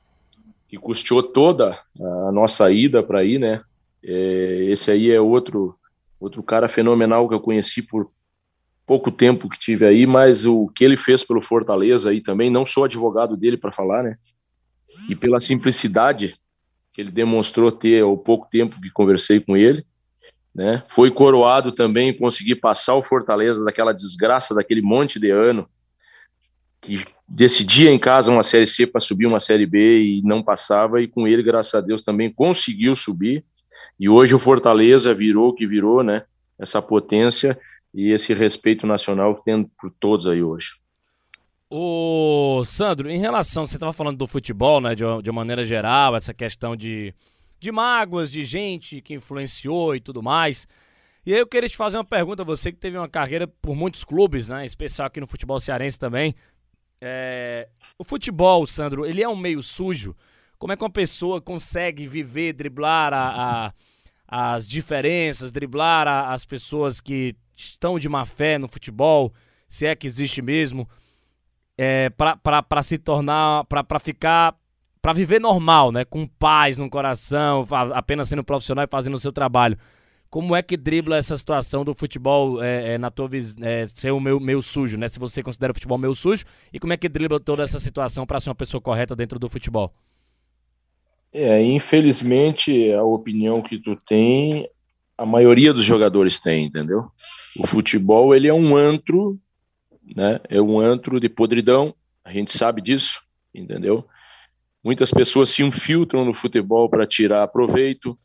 que custeou toda a nossa ida para aí, né? É, esse aí é outro outro cara fenomenal que eu conheci por pouco tempo que tive aí, mas o que ele fez pelo Fortaleza aí também, não sou advogado dele para falar, né? E pela simplicidade que ele demonstrou ter ao pouco tempo que conversei com ele, né? Foi coroado também conseguir passar o Fortaleza daquela desgraça daquele monte de ano que decidia em casa uma série C para subir uma série B e não passava e com ele, graças a Deus, também conseguiu subir e hoje o Fortaleza virou o que virou, né? Essa potência e esse respeito nacional que tem por todos aí hoje. O Sandro, em relação, você estava falando do futebol, né, de, de uma maneira geral, essa questão de, de mágoas, de gente que influenciou e tudo mais. E aí eu queria te fazer uma pergunta, você que teve uma carreira por muitos clubes, né, especial aqui no futebol cearense também. É, o futebol, Sandro, ele é um meio sujo? Como é que uma pessoa consegue viver, driblar a, a, as diferenças, driblar a, as pessoas que estão de má fé no futebol, se é que existe mesmo, é, para se tornar, para ficar, para viver normal, né? Com paz no coração, apenas sendo profissional e fazendo o seu trabalho. Como é que dribla essa situação do futebol é, é, na tua é, ser o meu, sujo, né? Se você considera o futebol meio sujo, e como é que dribla toda essa situação para ser uma pessoa correta dentro do futebol? É, infelizmente, a opinião que tu tem, a maioria dos jogadores tem, entendeu? O futebol, ele é um antro, né? É um antro de podridão, a gente sabe disso, entendeu? Muitas pessoas se infiltram no futebol para tirar proveito,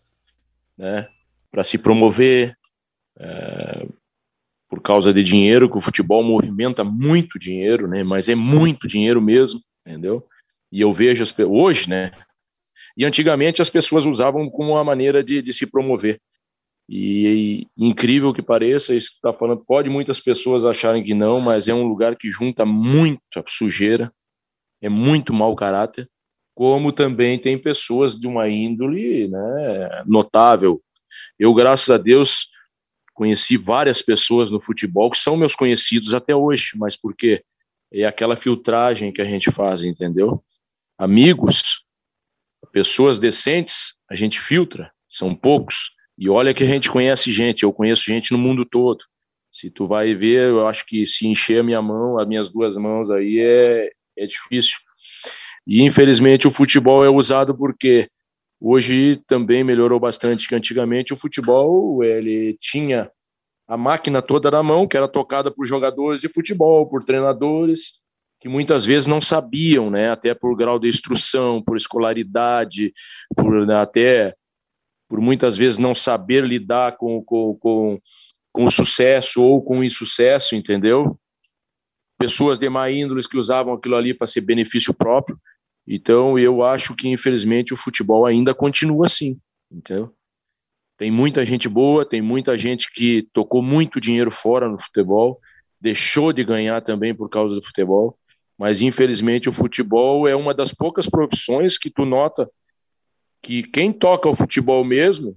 né? Para se promover, é... por causa de dinheiro, que o futebol movimenta muito dinheiro, né? Mas é muito dinheiro mesmo, entendeu? E eu vejo as, hoje, né? E antigamente as pessoas usavam como uma maneira de, de se promover. E, e, incrível que pareça, isso que está falando, pode muitas pessoas acharem que não, mas é um lugar que junta muita sujeira, é muito mau caráter, como também tem pessoas de uma índole né, notável. Eu, graças a Deus, conheci várias pessoas no futebol que são meus conhecidos até hoje, mas por quê? É aquela filtragem que a gente faz, entendeu? Amigos, pessoas decentes, a gente filtra, são poucos. E olha que a gente conhece gente, eu conheço gente no mundo todo. Se tu vai ver, eu acho que se encher a minha mão, as minhas duas mãos aí é, é difícil. E infelizmente o futebol é usado porque hoje também melhorou bastante que antigamente o futebol ele tinha a máquina toda na mão, que era tocada por jogadores de futebol, por treinadores, que muitas vezes não sabiam, né, até por grau de instrução, por escolaridade, por né, até por muitas vezes não saber lidar com, com, com, com o sucesso ou com o insucesso, entendeu? Pessoas de má índole que usavam aquilo ali para ser benefício próprio. Então, eu acho que, infelizmente, o futebol ainda continua assim, entendeu? Tem muita gente boa, tem muita gente que tocou muito dinheiro fora no futebol, deixou de ganhar também por causa do futebol, mas infelizmente o futebol é uma das poucas profissões que tu nota que quem toca o futebol mesmo,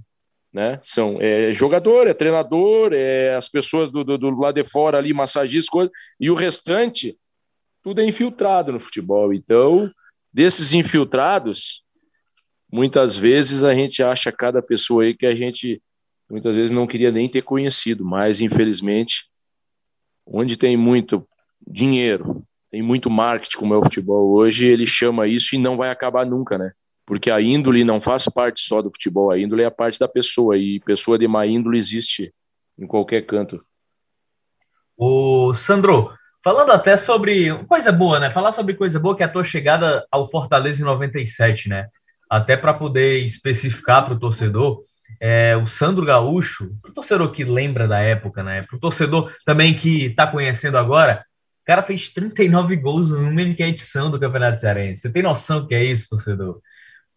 né, são é, jogador, é treinador, é as pessoas do, do, do lado de fora ali, massagistas, coisa, e o restante, tudo é infiltrado no futebol. Então, desses infiltrados, muitas vezes a gente acha cada pessoa aí que a gente muitas vezes não queria nem ter conhecido, mas infelizmente, onde tem muito dinheiro, tem muito marketing como é o futebol hoje, ele chama isso e não vai acabar nunca, né? Porque a índole não faz parte só do futebol, a índole é a parte da pessoa, e pessoa de má índole existe em qualquer canto. O Sandro, falando até sobre coisa boa, né? Falar sobre coisa boa que é a tua chegada ao Fortaleza em 97, né? Até para poder especificar para o torcedor, é, o Sandro Gaúcho, o torcedor que lembra da época, né? Para o torcedor também que está conhecendo agora, o cara fez 39 gols numa única edição do Campeonato Cearense. Você tem noção do que é isso, torcedor?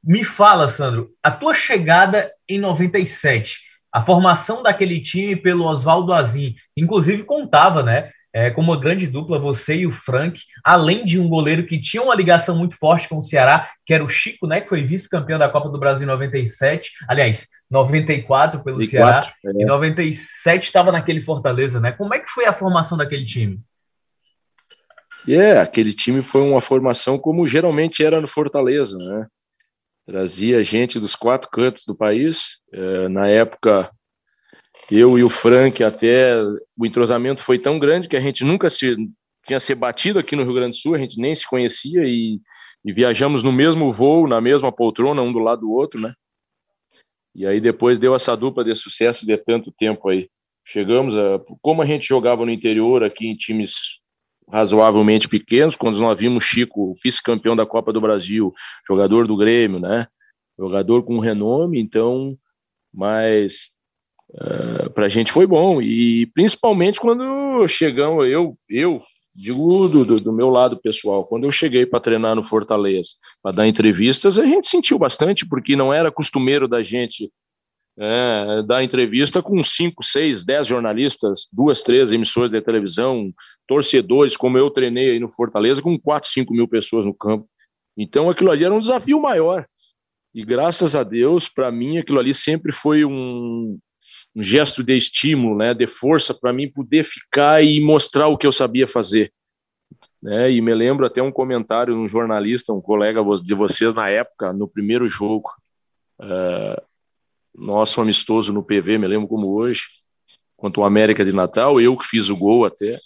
Me fala, Sandro, a tua chegada em 97, a formação daquele time pelo Oswaldo Azim, inclusive contava, né? É, como grande dupla, você e o Frank, além de um goleiro que tinha uma ligação muito forte com o Ceará, que era o Chico, né? Que foi vice-campeão da Copa do Brasil em 97, aliás, 94 pelo 94, Ceará, é. e 97 estava naquele Fortaleza, né? Como é que foi a formação daquele time? É, yeah, aquele time foi uma formação como geralmente era no Fortaleza, né? Trazia gente dos quatro cantos do país. É, na época, eu e o Frank até o entrosamento foi tão grande que a gente nunca se tinha se batido aqui no Rio Grande do Sul, a gente nem se conhecia e, e viajamos no mesmo voo, na mesma poltrona, um do lado do outro, né? E aí depois deu essa dupla de sucesso de tanto tempo aí. Chegamos a, como a gente jogava no interior aqui em times razoavelmente pequenos, quando nós vimos Chico, vice-campeão da Copa do Brasil, jogador do Grêmio, né? Jogador com renome, então, mas uh, para a gente foi bom e principalmente quando chegamos, eu, eu digo do, do, do meu lado pessoal, quando eu cheguei para treinar no Fortaleza, para dar entrevistas, a gente sentiu bastante porque não era costumeiro da gente é, dar entrevista com cinco, seis, dez jornalistas, duas, três emissoras de televisão, torcedores, como eu treinei aí no Fortaleza, com quatro, cinco mil pessoas no campo. Então aquilo ali era um desafio maior. E graças a Deus, para mim, aquilo ali sempre foi um, um gesto de estímulo, né, de força para mim poder ficar e mostrar o que eu sabia fazer. Né, e me lembro até um comentário de um jornalista, um colega de vocês na época, no primeiro jogo. Uh, nosso amistoso no PV, me lembro como hoje, contra o América de Natal, eu que fiz o gol até.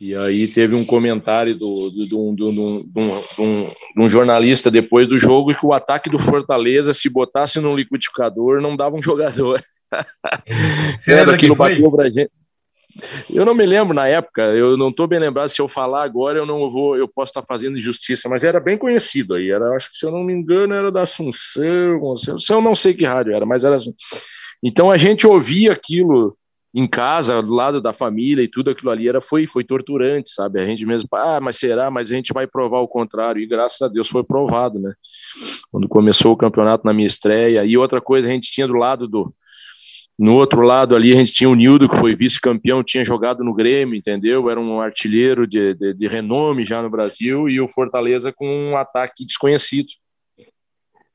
E aí teve um comentário do, do, do, do, do, do, um jornalista depois do jogo que o ataque do Fortaleza, se botasse no liquidificador, não dava um jogador. Você lembra que bateu pra gente. Eu não me lembro na época, eu não estou bem lembrado se eu falar agora, eu não vou, eu posso estar fazendo injustiça, mas era bem conhecido aí, era, acho que se eu não me engano era da Assunção, se eu não sei que rádio era, mas era Então a gente ouvia aquilo em casa, do lado da família e tudo aquilo ali era foi foi torturante, sabe? A gente mesmo, ah, mas será? Mas a gente vai provar o contrário e graças a Deus foi provado, né? Quando começou o campeonato na minha estreia e outra coisa a gente tinha do lado do no outro lado ali a gente tinha o Nildo que foi vice-campeão, tinha jogado no Grêmio, entendeu? Era um artilheiro de, de, de renome já no Brasil e o Fortaleza com um ataque desconhecido.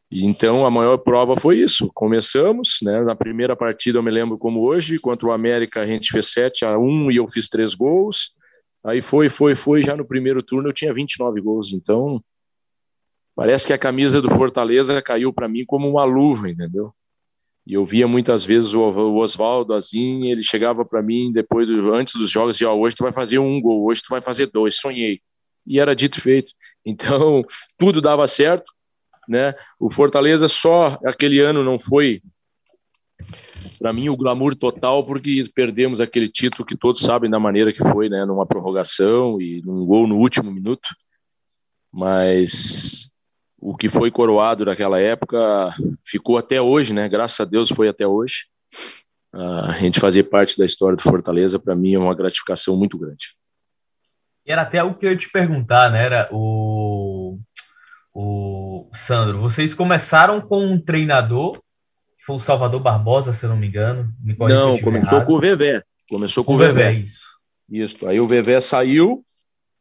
Então a maior prova foi isso. Começamos, né? Na primeira partida eu me lembro como hoje, contra o América a gente fez 7 a 1 e eu fiz três gols. Aí foi, foi, foi. Já no primeiro turno eu tinha 29 gols. Então parece que a camisa do Fortaleza caiu para mim como uma luva, entendeu? E eu via muitas vezes o Oswaldo assim, ele chegava para mim depois, do, antes dos jogos, e ó, hoje tu vai fazer um gol, hoje tu vai fazer dois, sonhei. E era dito feito. Então tudo dava certo né? O Fortaleza só aquele ano não foi para mim o glamour total porque perdemos aquele título que todos sabem da maneira que foi, né? Numa prorrogação e num gol no último minuto. Mas o que foi coroado naquela época ficou até hoje, né? Graças a Deus foi até hoje. a gente fazer parte da história do Fortaleza para mim é uma gratificação muito grande. E era até o que eu ia te perguntar, né? Era o o Sandro, vocês começaram com um treinador, que foi o Salvador Barbosa, se eu não me engano. Me não, começou errado. com o Vevé. Começou com o Vevé. Isso. Isso. Aí o Vevé saiu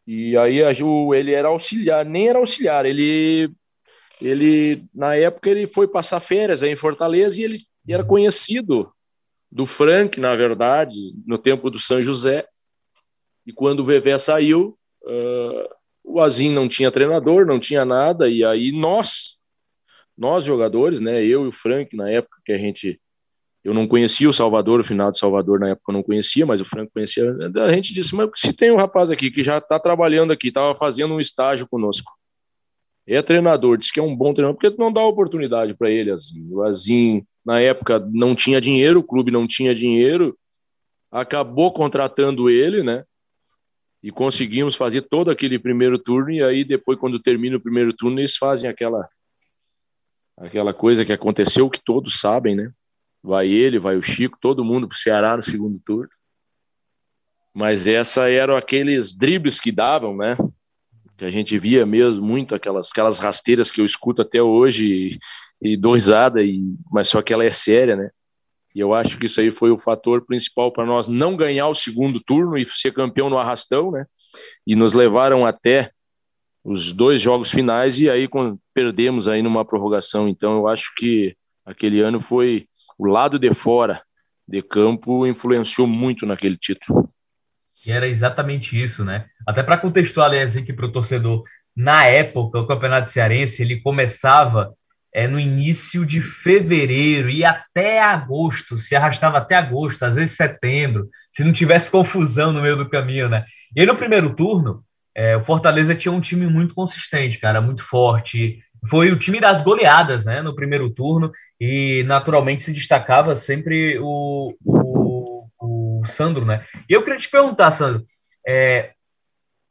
e aí ele era auxiliar, nem era auxiliar, ele ele na época ele foi passar férias aí em Fortaleza e ele era uhum. conhecido do Frank, na verdade, no tempo do São José. E quando o Vevé saiu, uh, o Azim não tinha treinador, não tinha nada, e aí nós, nós jogadores, né, eu e o Frank, na época que a gente, eu não conhecia o Salvador, o final de Salvador na época eu não conhecia, mas o Frank conhecia, a gente disse, mas se tem um rapaz aqui que já está trabalhando aqui, estava fazendo um estágio conosco, é treinador, diz que é um bom treinador, porque não dá oportunidade para ele, assim, o Azim, na época, não tinha dinheiro, o clube não tinha dinheiro, acabou contratando ele, né, e conseguimos fazer todo aquele primeiro turno e aí depois quando termina o primeiro turno eles fazem aquela aquela coisa que aconteceu que todos sabem, né? Vai ele, vai o Chico, todo mundo pro Ceará no segundo turno. Mas essa eram aqueles dribles que davam, né? Que a gente via mesmo muito aquelas aquelas rasteiras que eu escuto até hoje e, e dou risada e mas só que ela é séria, né? E eu acho que isso aí foi o fator principal para nós não ganhar o segundo turno e ser campeão no arrastão, né? E nos levaram até os dois jogos finais e aí perdemos aí numa prorrogação. Então eu acho que aquele ano foi o lado de fora de campo influenciou muito naquele título. E era exatamente isso, né? Até para contextualizar aqui para o torcedor, na época o Campeonato Cearense ele começava é, no início de fevereiro e até agosto, se arrastava até agosto, às vezes setembro, se não tivesse confusão no meio do caminho, né? E aí no primeiro turno, é, o Fortaleza tinha um time muito consistente, cara, muito forte. Foi o time das goleadas, né, no primeiro turno, e naturalmente se destacava sempre o, o, o Sandro, né? E eu queria te perguntar, Sandro, é,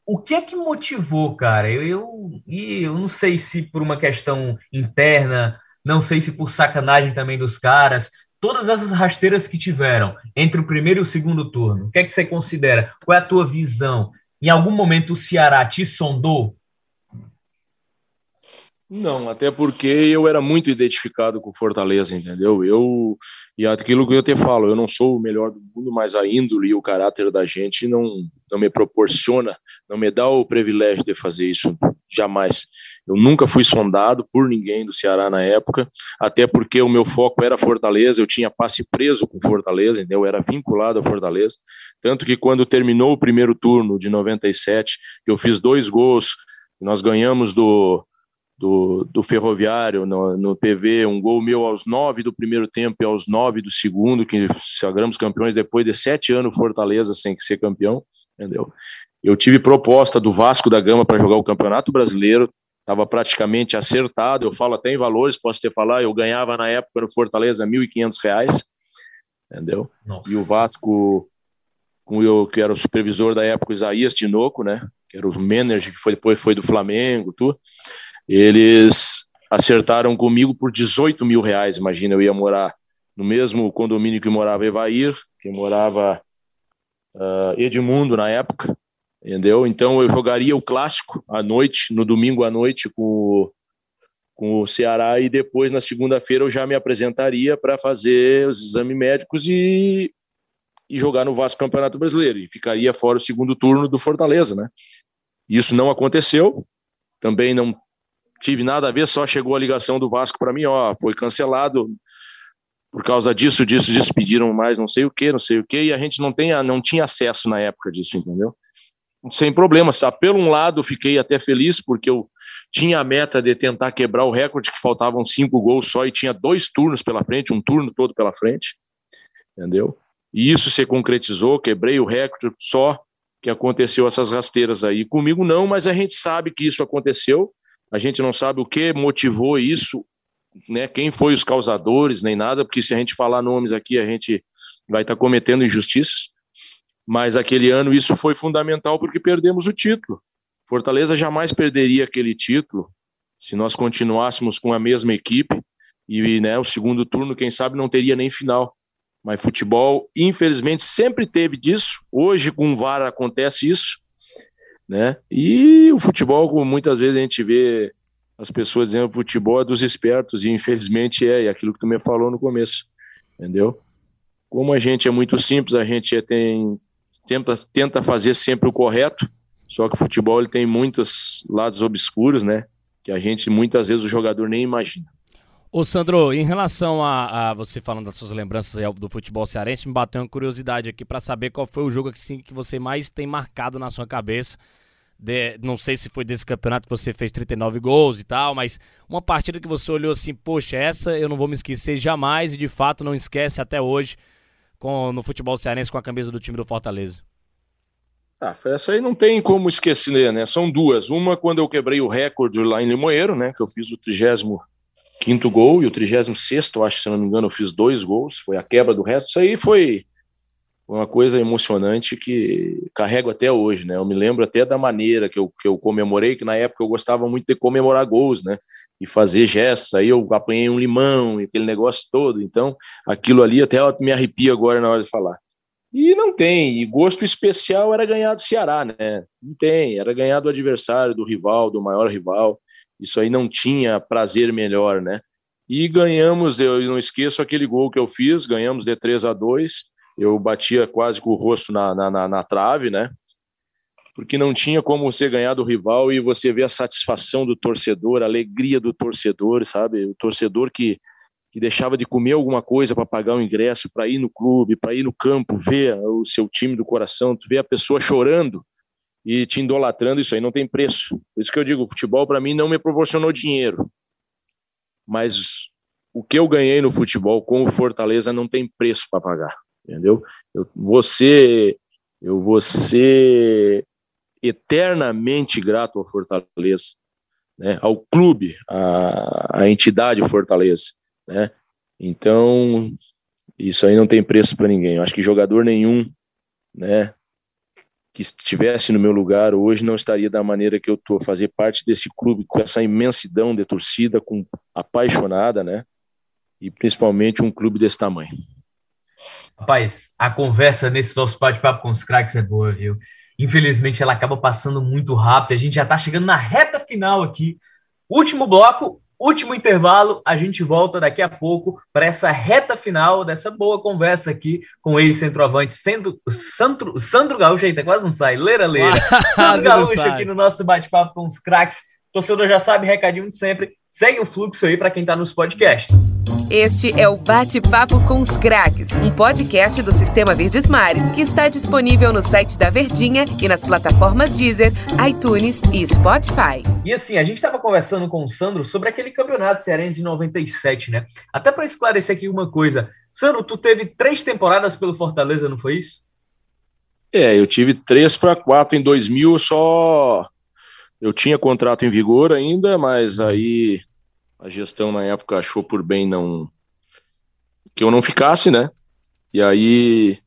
o que é que motivou, cara? Eu, eu, eu não sei se por uma questão interna, não sei se por sacanagem também dos caras, todas essas rasteiras que tiveram entre o primeiro e o segundo turno, o que é que você considera? Qual é a tua visão? Em algum momento o Ceará te sondou? Não, até porque eu era muito identificado com Fortaleza, entendeu? Eu e aquilo que eu te falo, eu não sou o melhor do mundo, mas a índole e o caráter da gente não não me proporciona, não me dá o privilégio de fazer isso jamais. Eu nunca fui sondado por ninguém do Ceará na época, até porque o meu foco era Fortaleza, eu tinha passe preso com Fortaleza, entendeu? Eu era vinculado a Fortaleza, tanto que quando terminou o primeiro turno de 97, eu fiz dois gols, nós ganhamos do do, do Ferroviário no, no PV, um gol meu aos nove do primeiro tempo e aos nove do segundo, que sagramos campeões depois de sete anos Fortaleza sem ser campeão, entendeu? Eu tive proposta do Vasco da Gama para jogar o Campeonato Brasileiro, estava praticamente acertado, eu falo até em valores, posso te falar, eu ganhava na época no Fortaleza R$ 1.500, entendeu? Nossa. E o Vasco, com eu, que era o supervisor da época, Isaías Tinoco, né? Que era o manager que foi, depois foi do Flamengo, tudo eles acertaram comigo por 18 mil reais. Imagina, eu ia morar no mesmo condomínio que morava Evair, que morava uh, Edmundo na época, entendeu? Então eu jogaria o clássico à noite, no domingo à noite com o, com o Ceará e depois na segunda-feira eu já me apresentaria para fazer os exames médicos e, e jogar no Vasco Campeonato Brasileiro e ficaria fora o segundo turno do Fortaleza, né? Isso não aconteceu. Também não tive nada a ver, só chegou a ligação do Vasco para mim, ó, foi cancelado por causa disso, disso, disso, pediram mais não sei o que, não sei o que, e a gente não, tem, não tinha acesso na época disso, entendeu? Sem problema, sabe? Pelo um lado, fiquei até feliz, porque eu tinha a meta de tentar quebrar o recorde, que faltavam cinco gols só, e tinha dois turnos pela frente, um turno todo pela frente, entendeu? E isso se concretizou, quebrei o recorde só que aconteceu essas rasteiras aí. Comigo não, mas a gente sabe que isso aconteceu, a gente não sabe o que motivou isso, né? Quem foi os causadores, nem nada, porque se a gente falar nomes aqui, a gente vai estar tá cometendo injustiças. Mas aquele ano isso foi fundamental porque perdemos o título. Fortaleza jamais perderia aquele título se nós continuássemos com a mesma equipe e né, o segundo turno, quem sabe, não teria nem final. Mas futebol, infelizmente, sempre teve disso. Hoje, com o VAR, acontece isso né? E o futebol, como muitas vezes a gente vê as pessoas dizendo o futebol é dos espertos, e infelizmente é, e aquilo que tu me falou no começo, entendeu? Como a gente é muito simples, a gente é, tem, tenta, tenta fazer sempre o correto, só que o futebol ele tem muitos lados obscuros, né? Que a gente, muitas vezes, o jogador nem imagina. Ô Sandro, em relação a, a, você falando das suas lembranças do futebol cearense, me bateu uma curiosidade aqui para saber qual foi o jogo assim, que você mais tem marcado na sua cabeça. De, não sei se foi desse campeonato que você fez 39 gols e tal, mas uma partida que você olhou assim, poxa, essa eu não vou me esquecer jamais e de fato não esquece até hoje com, no futebol cearense com a camisa do time do Fortaleza. Ah, essa aí não tem como esquecer, né? São duas. Uma quando eu quebrei o recorde lá em Limoeiro, né? Que eu fiz o trigésimo quinto gol e o 36 acho, se não me engano, eu fiz dois gols, foi a quebra do resto. Isso aí foi uma coisa emocionante que carrego até hoje, né? Eu me lembro até da maneira que eu, que eu comemorei, que na época eu gostava muito de comemorar gols, né? E fazer gestos. Aí eu apanhei um limão e aquele negócio todo. Então, aquilo ali até me arrepia agora na hora de falar. E não tem, e gosto especial era ganhar do Ceará, né? Não tem, era ganhar do adversário, do rival, do maior rival. Isso aí não tinha prazer melhor, né? E ganhamos, eu não esqueço aquele gol que eu fiz, ganhamos de 3 a 2 eu batia quase com o rosto na, na, na, na trave, né? Porque não tinha como você ganhar do rival e você ver a satisfação do torcedor, a alegria do torcedor, sabe? O torcedor que, que deixava de comer alguma coisa para pagar o ingresso, para ir no clube, para ir no campo, ver o seu time do coração, vê a pessoa chorando e te idolatrando, isso aí não tem preço. Por isso que eu digo, o futebol para mim não me proporcionou dinheiro. Mas o que eu ganhei no futebol com o Fortaleza não tem preço para pagar, entendeu? Eu vou ser, eu vou ser eternamente grato ao Fortaleza, né? Ao clube, à, à entidade Fortaleza, né? Então, isso aí não tem preço para ninguém. Eu acho que jogador nenhum, né, que estivesse no meu lugar hoje não estaria da maneira que eu estou, fazer parte desse clube com essa imensidão de torcida, com apaixonada, né? E principalmente um clube desse tamanho. Rapaz, a conversa nesse nosso bate-papo com os craques é boa, viu? Infelizmente ela acaba passando muito rápido, a gente já está chegando na reta final aqui. Último bloco, Último intervalo, a gente volta daqui a pouco para essa reta final dessa boa conversa aqui com ele, centroavante, sendo Sandro, Sandro Gaúcho, ainda quase não sai, leira, leira. Sandro Gaúcho aqui no nosso bate-papo com os craques. Torcedor já sabe, recadinho de sempre. Segue o fluxo aí para quem está nos podcasts. Este é o Bate-Papo com os Craques, um podcast do Sistema Verdes Mares que está disponível no site da Verdinha e nas plataformas Deezer, iTunes e Spotify. E assim, a gente estava conversando com o Sandro sobre aquele campeonato cearense de 97, né? Até para esclarecer aqui uma coisa. Sandro, tu teve três temporadas pelo Fortaleza, não foi isso? É, eu tive três para quatro em 2000, só eu tinha contrato em vigor ainda, mas aí a gestão na época achou por bem não que eu não ficasse, né? E aí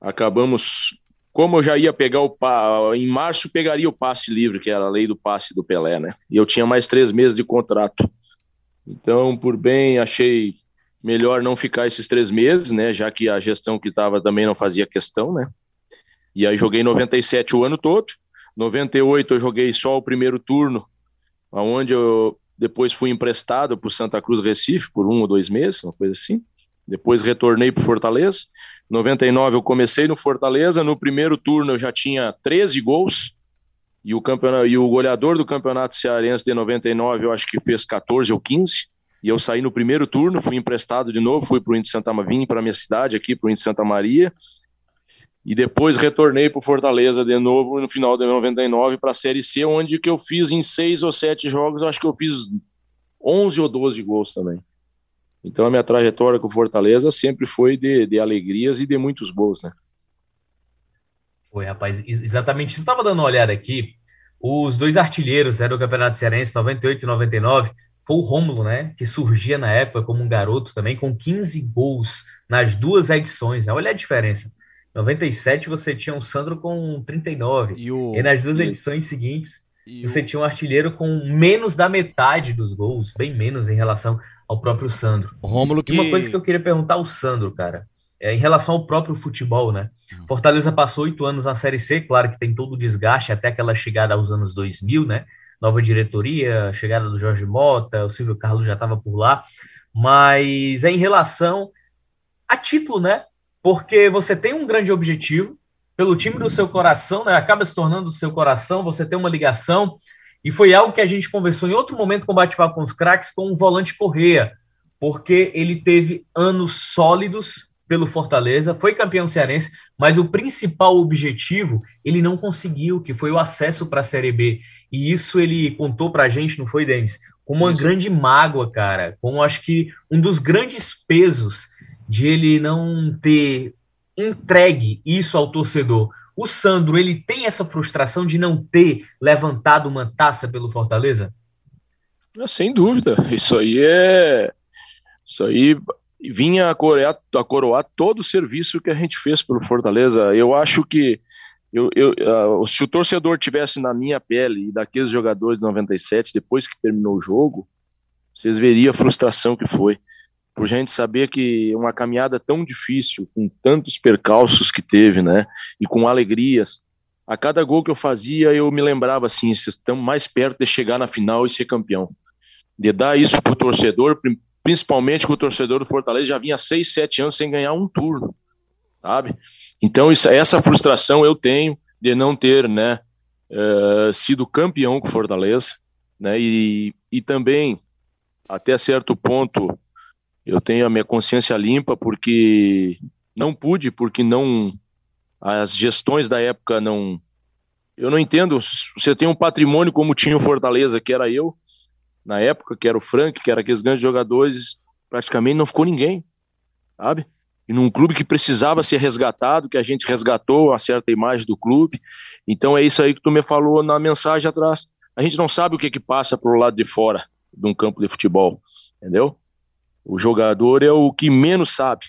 acabamos, como eu já ia pegar o em março pegaria o passe livre, que era a lei do passe do Pelé, né? E eu tinha mais três meses de contrato. Então, por bem, achei melhor não ficar esses três meses, né? Já que a gestão que estava também não fazia questão, né? E aí joguei 97 o ano todo. 98 eu joguei só o primeiro turno, aonde eu depois fui emprestado para Santa Cruz Recife por um ou dois meses, uma coisa assim. Depois retornei para Fortaleza. 99 eu comecei no Fortaleza. No primeiro turno eu já tinha 13 gols. E o, campeonato, e o goleador do campeonato cearense de 99 eu acho que fez 14 ou 15. E eu saí no primeiro turno, fui emprestado de novo, fui para o Santa Maria, para minha cidade aqui, para o Índio Santa Maria. E depois retornei para o Fortaleza de novo no final de 99 para a Série C, onde que eu fiz em seis ou sete jogos, acho que eu fiz 11 ou 12 gols também. Então a minha trajetória com o Fortaleza sempre foi de, de alegrias e de muitos gols, né? Foi, rapaz, exatamente isso. Estava dando uma olhada aqui. Os dois artilheiros né, do Campeonato Cearense, 98 e 99, foi o Rômulo, né? Que surgia na época como um garoto também, com 15 gols nas duas edições. Né? Olha a diferença. 97 você tinha o Sandro com 39. E, o... e nas duas e... edições seguintes, e você o... tinha um artilheiro com menos da metade dos gols, bem menos em relação ao próprio Sandro. Rômulo que... E uma coisa que eu queria perguntar ao Sandro, cara, é em relação ao próprio futebol, né? Hum. Fortaleza passou oito anos na Série C, claro que tem todo o desgaste até aquela chegada aos anos 2000, né? Nova diretoria, chegada do Jorge Mota, o Silvio Carlos já estava por lá, mas é em relação a título, né? Porque você tem um grande objetivo, pelo time do seu coração, né? Acaba se tornando o seu coração, você tem uma ligação, e foi algo que a gente conversou em outro momento com o bate-papo com os craques, com o volante Correia, porque ele teve anos sólidos pelo Fortaleza, foi campeão cearense, mas o principal objetivo ele não conseguiu, que foi o acesso para a Série B. E isso ele contou para a gente, não foi, Denis? Como uma isso. grande mágoa, cara. Como acho que um dos grandes pesos de ele não ter entregue isso ao torcedor. O Sandro, ele tem essa frustração de não ter levantado uma taça pelo Fortaleza? Sem dúvida. Isso aí é. Isso aí vinha a coroar, a coroar todo o serviço que a gente fez pelo Fortaleza. Eu acho que eu, eu, uh, se o torcedor tivesse na minha pele e daqueles jogadores de 97, depois que terminou o jogo, vocês veriam a frustração que foi. Por gente saber que uma caminhada tão difícil, com tantos percalços que teve, né? E com alegrias. A cada gol que eu fazia, eu me lembrava assim: estamos mais perto de chegar na final e ser campeão. De dar isso para o torcedor, principalmente que o torcedor do Fortaleza já vinha seis, sete anos sem ganhar um turno, sabe? Então isso, essa frustração eu tenho de não ter, né, uh, sido campeão com o Fortaleza, né? E, e também até certo ponto eu tenho a minha consciência limpa porque não pude, porque não as gestões da época não eu não entendo. Você tem um patrimônio como tinha o Fortaleza, que era eu, na época, que era o Frank, que era aqueles grandes jogadores, praticamente não ficou ninguém, sabe? E num clube que precisava ser resgatado, que a gente resgatou a certa imagem do clube. Então é isso aí que tu me falou na mensagem atrás. A gente não sabe o que que passa pro lado de fora de um campo de futebol, entendeu? O jogador é o que menos sabe,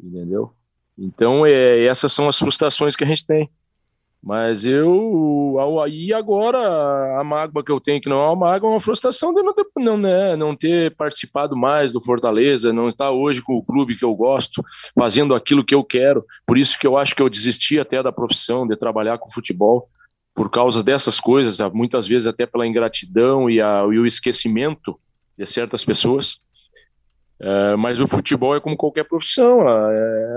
entendeu? Então é, essas são as frustrações que a gente tem. Mas eu, aí agora, a mágoa que eu tenho, que não é uma mágoa, é uma frustração de não ter, não, né, não ter participado mais do Fortaleza, não estar hoje com o clube que eu gosto, fazendo aquilo que eu quero. Por isso que eu acho que eu desisti até da profissão de trabalhar com futebol, por causa dessas coisas, muitas vezes até pela ingratidão e, a, e o esquecimento de certas pessoas. É, mas o futebol é como qualquer profissão, ela,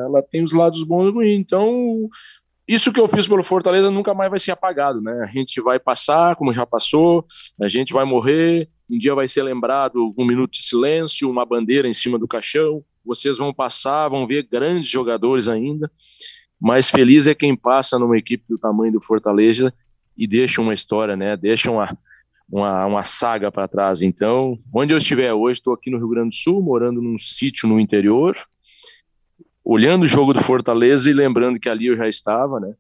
ela, tem os lados bons e ruins. Então, isso que eu fiz pelo Fortaleza nunca mais vai ser apagado, né? A gente vai passar, como já passou, a gente vai morrer, um dia vai ser lembrado um minuto de silêncio, uma bandeira em cima do caixão, vocês vão passar, vão ver grandes jogadores ainda, mas feliz é quem passa numa equipe do tamanho do Fortaleza e deixa uma história, né? Deixa uma, uma, uma saga para trás. Então, onde eu estiver hoje, estou aqui no Rio Grande do Sul, morando num sítio no interior, olhando o jogo do Fortaleza e lembrando que ali eu já estava, né?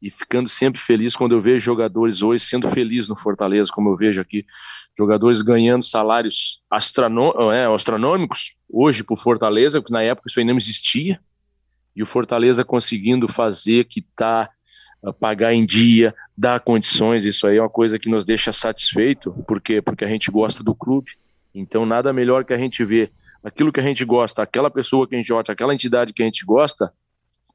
E ficando sempre feliz quando eu vejo jogadores hoje sendo felizes no Fortaleza, como eu vejo aqui, jogadores ganhando salários é, astronômicos hoje o Fortaleza, porque na época isso ainda não existia, e o Fortaleza conseguindo fazer, quitar, ah, pagar em dia, dar condições, isso aí é uma coisa que nos deixa satisfeito, porque porque a gente gosta do clube. Então nada melhor que a gente ver aquilo que a gente gosta, aquela pessoa que a gente gosta, aquela entidade que a gente gosta,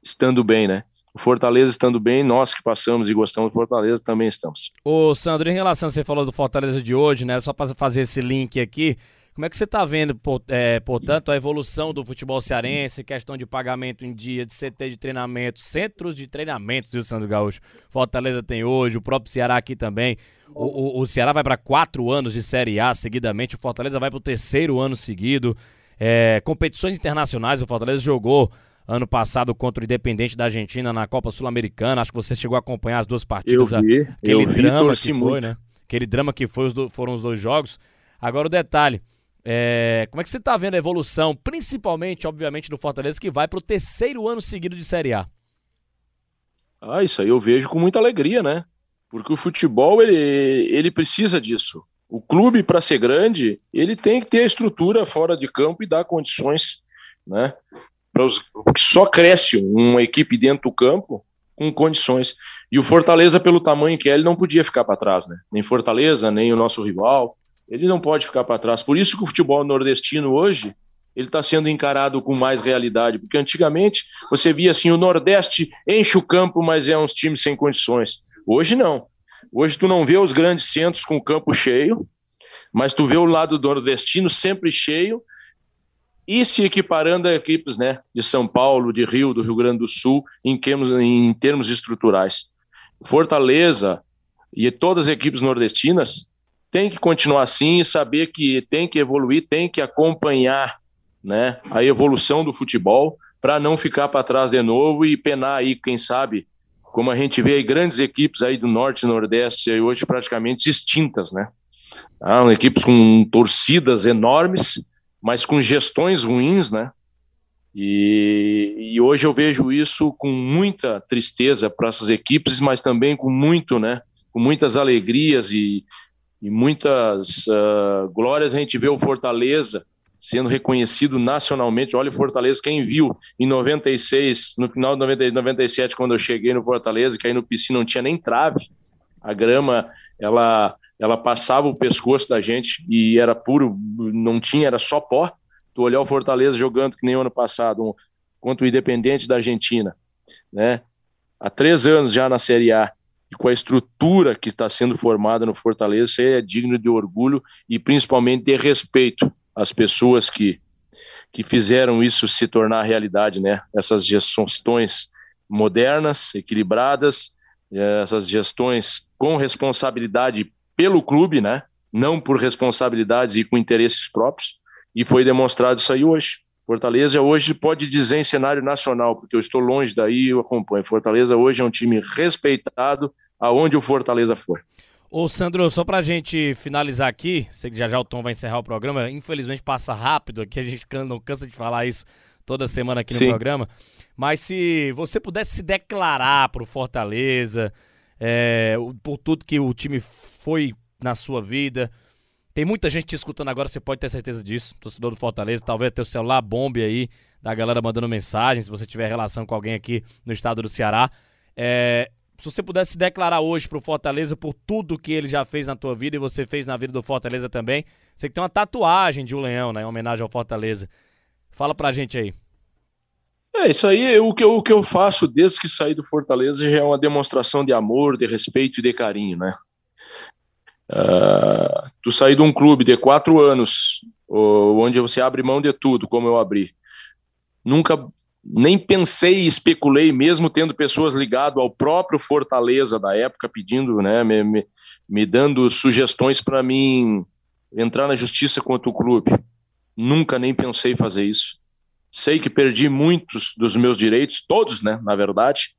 estando bem, né? O Fortaleza estando bem, nós que passamos e gostamos do Fortaleza também estamos. Ô, Sandro, em relação você falou do Fortaleza de hoje, né? Só para fazer esse link aqui, como é que você está vendo, é, portanto, a evolução do futebol cearense, questão de pagamento em dia, de CT de treinamento, centros de treinamento, viu, Sandro Gaúcho? Fortaleza tem hoje, o próprio Ceará aqui também. O, o, o Ceará vai para quatro anos de Série A seguidamente, o Fortaleza vai para o terceiro ano seguido. É, competições internacionais, o Fortaleza jogou ano passado contra o Independente da Argentina na Copa Sul-Americana. Acho que você chegou a acompanhar as duas partidas. Eu vi, aquele eu vi, drama que foi, né? Aquele drama que foi, os foram os dois jogos. Agora o detalhe, é, como é que você está vendo a evolução, principalmente, obviamente, do Fortaleza, que vai para o terceiro ano seguido de Série A? Ah, isso aí eu vejo com muita alegria, né? Porque o futebol, ele, ele precisa disso. O clube, para ser grande, ele tem que ter a estrutura fora de campo e dar condições, né? Os, só cresce uma equipe dentro do campo com condições. E o Fortaleza, pelo tamanho que é, ele não podia ficar para trás, né? Nem Fortaleza, nem o nosso rival. Ele não pode ficar para trás. Por isso que o futebol nordestino hoje ele está sendo encarado com mais realidade, porque antigamente você via assim, o Nordeste enche o campo, mas é uns times sem condições. Hoje não. Hoje tu não vê os grandes centros com o campo cheio, mas tu vê o lado do nordestino sempre cheio e se equiparando a equipes né, de São Paulo, de Rio, do Rio Grande do Sul, em termos, em termos estruturais. Fortaleza e todas as equipes nordestinas têm que continuar assim e saber que tem que evoluir, tem que acompanhar né, a evolução do futebol para não ficar para trás de novo e penar aí, quem sabe, como a gente vê aí, grandes equipes aí do Norte e Nordeste aí hoje praticamente extintas, né? Ah, equipes com torcidas enormes, mas com gestões ruins, né? E, e hoje eu vejo isso com muita tristeza para essas equipes, mas também com muito, né? Com muitas alegrias e, e muitas uh, glórias a gente vê o Fortaleza sendo reconhecido nacionalmente. Olha o Fortaleza, quem viu em 96, no final de 90, 97, quando eu cheguei no Fortaleza, que aí no piscina não tinha nem trave, a grama, ela, ela passava o pescoço da gente e era puro, não tinha, era só pó. Tu olhar o Fortaleza jogando que nem ano passado, um, contra o Independente da Argentina, né? Há três anos já na Série A, e com a estrutura que está sendo formada no Fortaleza, isso é digno de orgulho e principalmente de respeito as pessoas que, que fizeram isso se tornar realidade, né? Essas gestões modernas, equilibradas, eh, essas gestões com responsabilidade pelo clube, né? Não por responsabilidades e com interesses próprios. E foi demonstrado isso aí hoje. Fortaleza hoje pode dizer em cenário nacional, porque eu estou longe daí, eu acompanho. Fortaleza hoje é um time respeitado aonde o Fortaleza for. Ô Sandro, só pra gente finalizar aqui, sei que já já o Tom vai encerrar o programa, infelizmente passa rápido aqui, a gente não cansa de falar isso toda semana aqui Sim. no programa, mas se você pudesse se declarar pro Fortaleza, é, por tudo que o time foi na sua vida, tem muita gente te escutando agora, você pode ter certeza disso, torcedor do Fortaleza, talvez ter o celular bombe aí, da galera mandando mensagem, se você tiver relação com alguém aqui no estado do Ceará, é, se você pudesse se declarar hoje pro Fortaleza por tudo que ele já fez na tua vida e você fez na vida do Fortaleza também, você que tem uma tatuagem de um leão, né, em homenagem ao Fortaleza. Fala pra gente aí. É, isso aí, o que, eu, o que eu faço desde que saí do Fortaleza já é uma demonstração de amor, de respeito e de carinho, né? Uh, tu sair de um clube de quatro anos, onde você abre mão de tudo, como eu abri, nunca nem pensei e especulei, mesmo tendo pessoas ligado ao próprio Fortaleza da época, pedindo, né, me, me, me dando sugestões para mim entrar na justiça contra o clube. Nunca nem pensei fazer isso. Sei que perdi muitos dos meus direitos, todos, né, na verdade,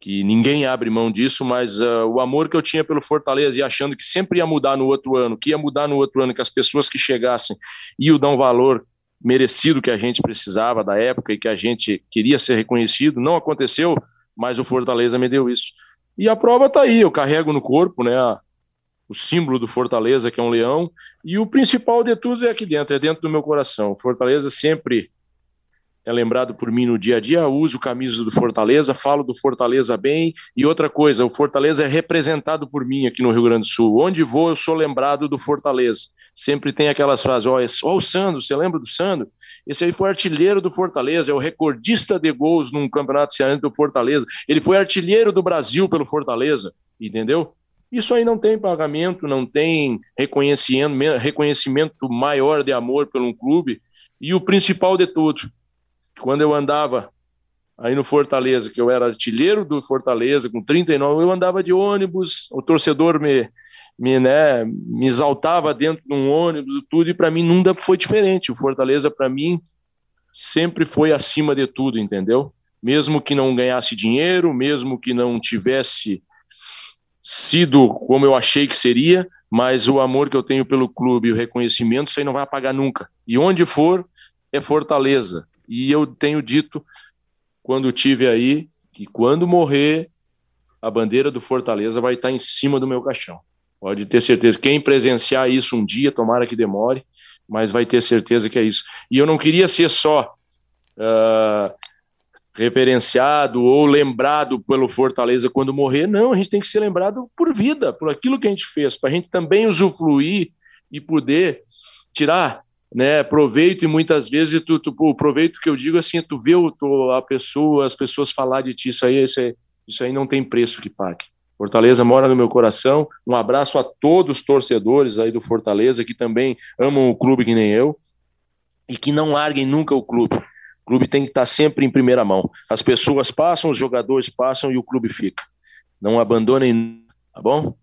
que ninguém abre mão disso, mas uh, o amor que eu tinha pelo Fortaleza e achando que sempre ia mudar no outro ano, que ia mudar no outro ano, que as pessoas que chegassem iam dar um valor merecido que a gente precisava da época e que a gente queria ser reconhecido. Não aconteceu, mas o Fortaleza me deu isso. E a prova está aí, eu carrego no corpo, né? O símbolo do Fortaleza, que é um leão, e o principal de tudo é aqui dentro, é dentro do meu coração. Fortaleza sempre é lembrado por mim no dia a dia, uso camisa do Fortaleza, falo do Fortaleza bem. E outra coisa, o Fortaleza é representado por mim aqui no Rio Grande do Sul. Onde vou, eu sou lembrado do Fortaleza. Sempre tem aquelas frases: ó, oh, o Sandro, você lembra do Sandro? Esse aí foi artilheiro do Fortaleza, é o recordista de gols num campeonato cearense do Fortaleza. Ele foi artilheiro do Brasil pelo Fortaleza, entendeu? Isso aí não tem pagamento, não tem reconhecimento, reconhecimento maior de amor pelo um clube. E o principal de tudo, quando eu andava aí no Fortaleza, que eu era artilheiro do Fortaleza, com 39, eu andava de ônibus, o torcedor me, me, né, me exaltava dentro de um ônibus e tudo, e para mim nunca foi diferente. O Fortaleza, para mim, sempre foi acima de tudo, entendeu? Mesmo que não ganhasse dinheiro, mesmo que não tivesse sido como eu achei que seria, mas o amor que eu tenho pelo clube e o reconhecimento, isso aí não vai apagar nunca. E onde for, é Fortaleza. E eu tenho dito, quando tive aí, que quando morrer, a bandeira do Fortaleza vai estar em cima do meu caixão. Pode ter certeza. Quem presenciar isso um dia, tomara que demore, mas vai ter certeza que é isso. E eu não queria ser só uh, referenciado ou lembrado pelo Fortaleza quando morrer, não, a gente tem que ser lembrado por vida, por aquilo que a gente fez, para a gente também usufruir e poder tirar né, proveito e muitas vezes tu, tu, o proveito que eu digo assim, tu vê o, a pessoa, as pessoas falar de ti, isso aí, isso aí, isso aí não tem preço que pague. Fortaleza mora no meu coração. Um abraço a todos os torcedores aí do Fortaleza que também amam o clube que nem eu e que não larguem nunca o clube. O clube tem que estar sempre em primeira mão. As pessoas passam, os jogadores passam e o clube fica. Não abandonem, tá bom?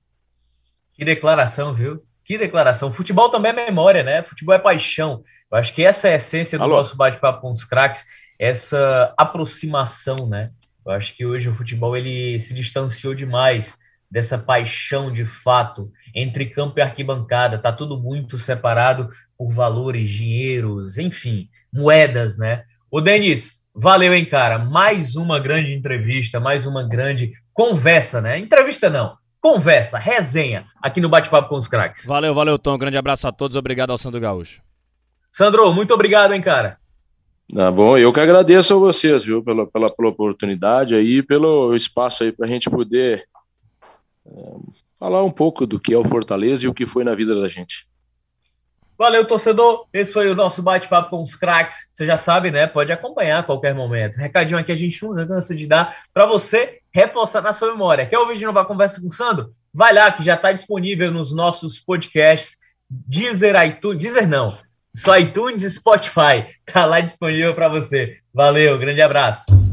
Que declaração, viu? Que declaração. Futebol também é memória, né? Futebol é paixão. Eu acho que essa é a essência do Alô. nosso bate-papo com os craques, essa aproximação, né? Eu acho que hoje o futebol ele se distanciou demais dessa paixão de fato entre campo e arquibancada. Tá tudo muito separado por valores, dinheiros, enfim, moedas, né? O Denis, valeu, hein, cara? Mais uma grande entrevista, mais uma grande conversa, né? Entrevista não, conversa, resenha aqui no Bate-Papo com os Craques. Valeu, valeu, Tom. Grande abraço a todos. Obrigado ao Sandro Gaúcho. Sandro, muito obrigado, hein, cara. Tá bom, eu que agradeço a vocês, viu, pela, pela, pela oportunidade aí, pelo espaço aí para a gente poder é, falar um pouco do que é o Fortaleza e o que foi na vida da gente. Valeu, torcedor. Esse foi o nosso bate-papo com os craques. Você já sabe, né? Pode acompanhar a qualquer momento. Recadinho aqui a gente não cansa de dar para você reforçar na sua memória. Quer ouvir de novo a conversa com o Sandro? Vai lá que já está disponível nos nossos podcasts. Deezer, iTunes, Deezer não, só iTunes e Spotify. Tá lá disponível para você. Valeu, grande abraço.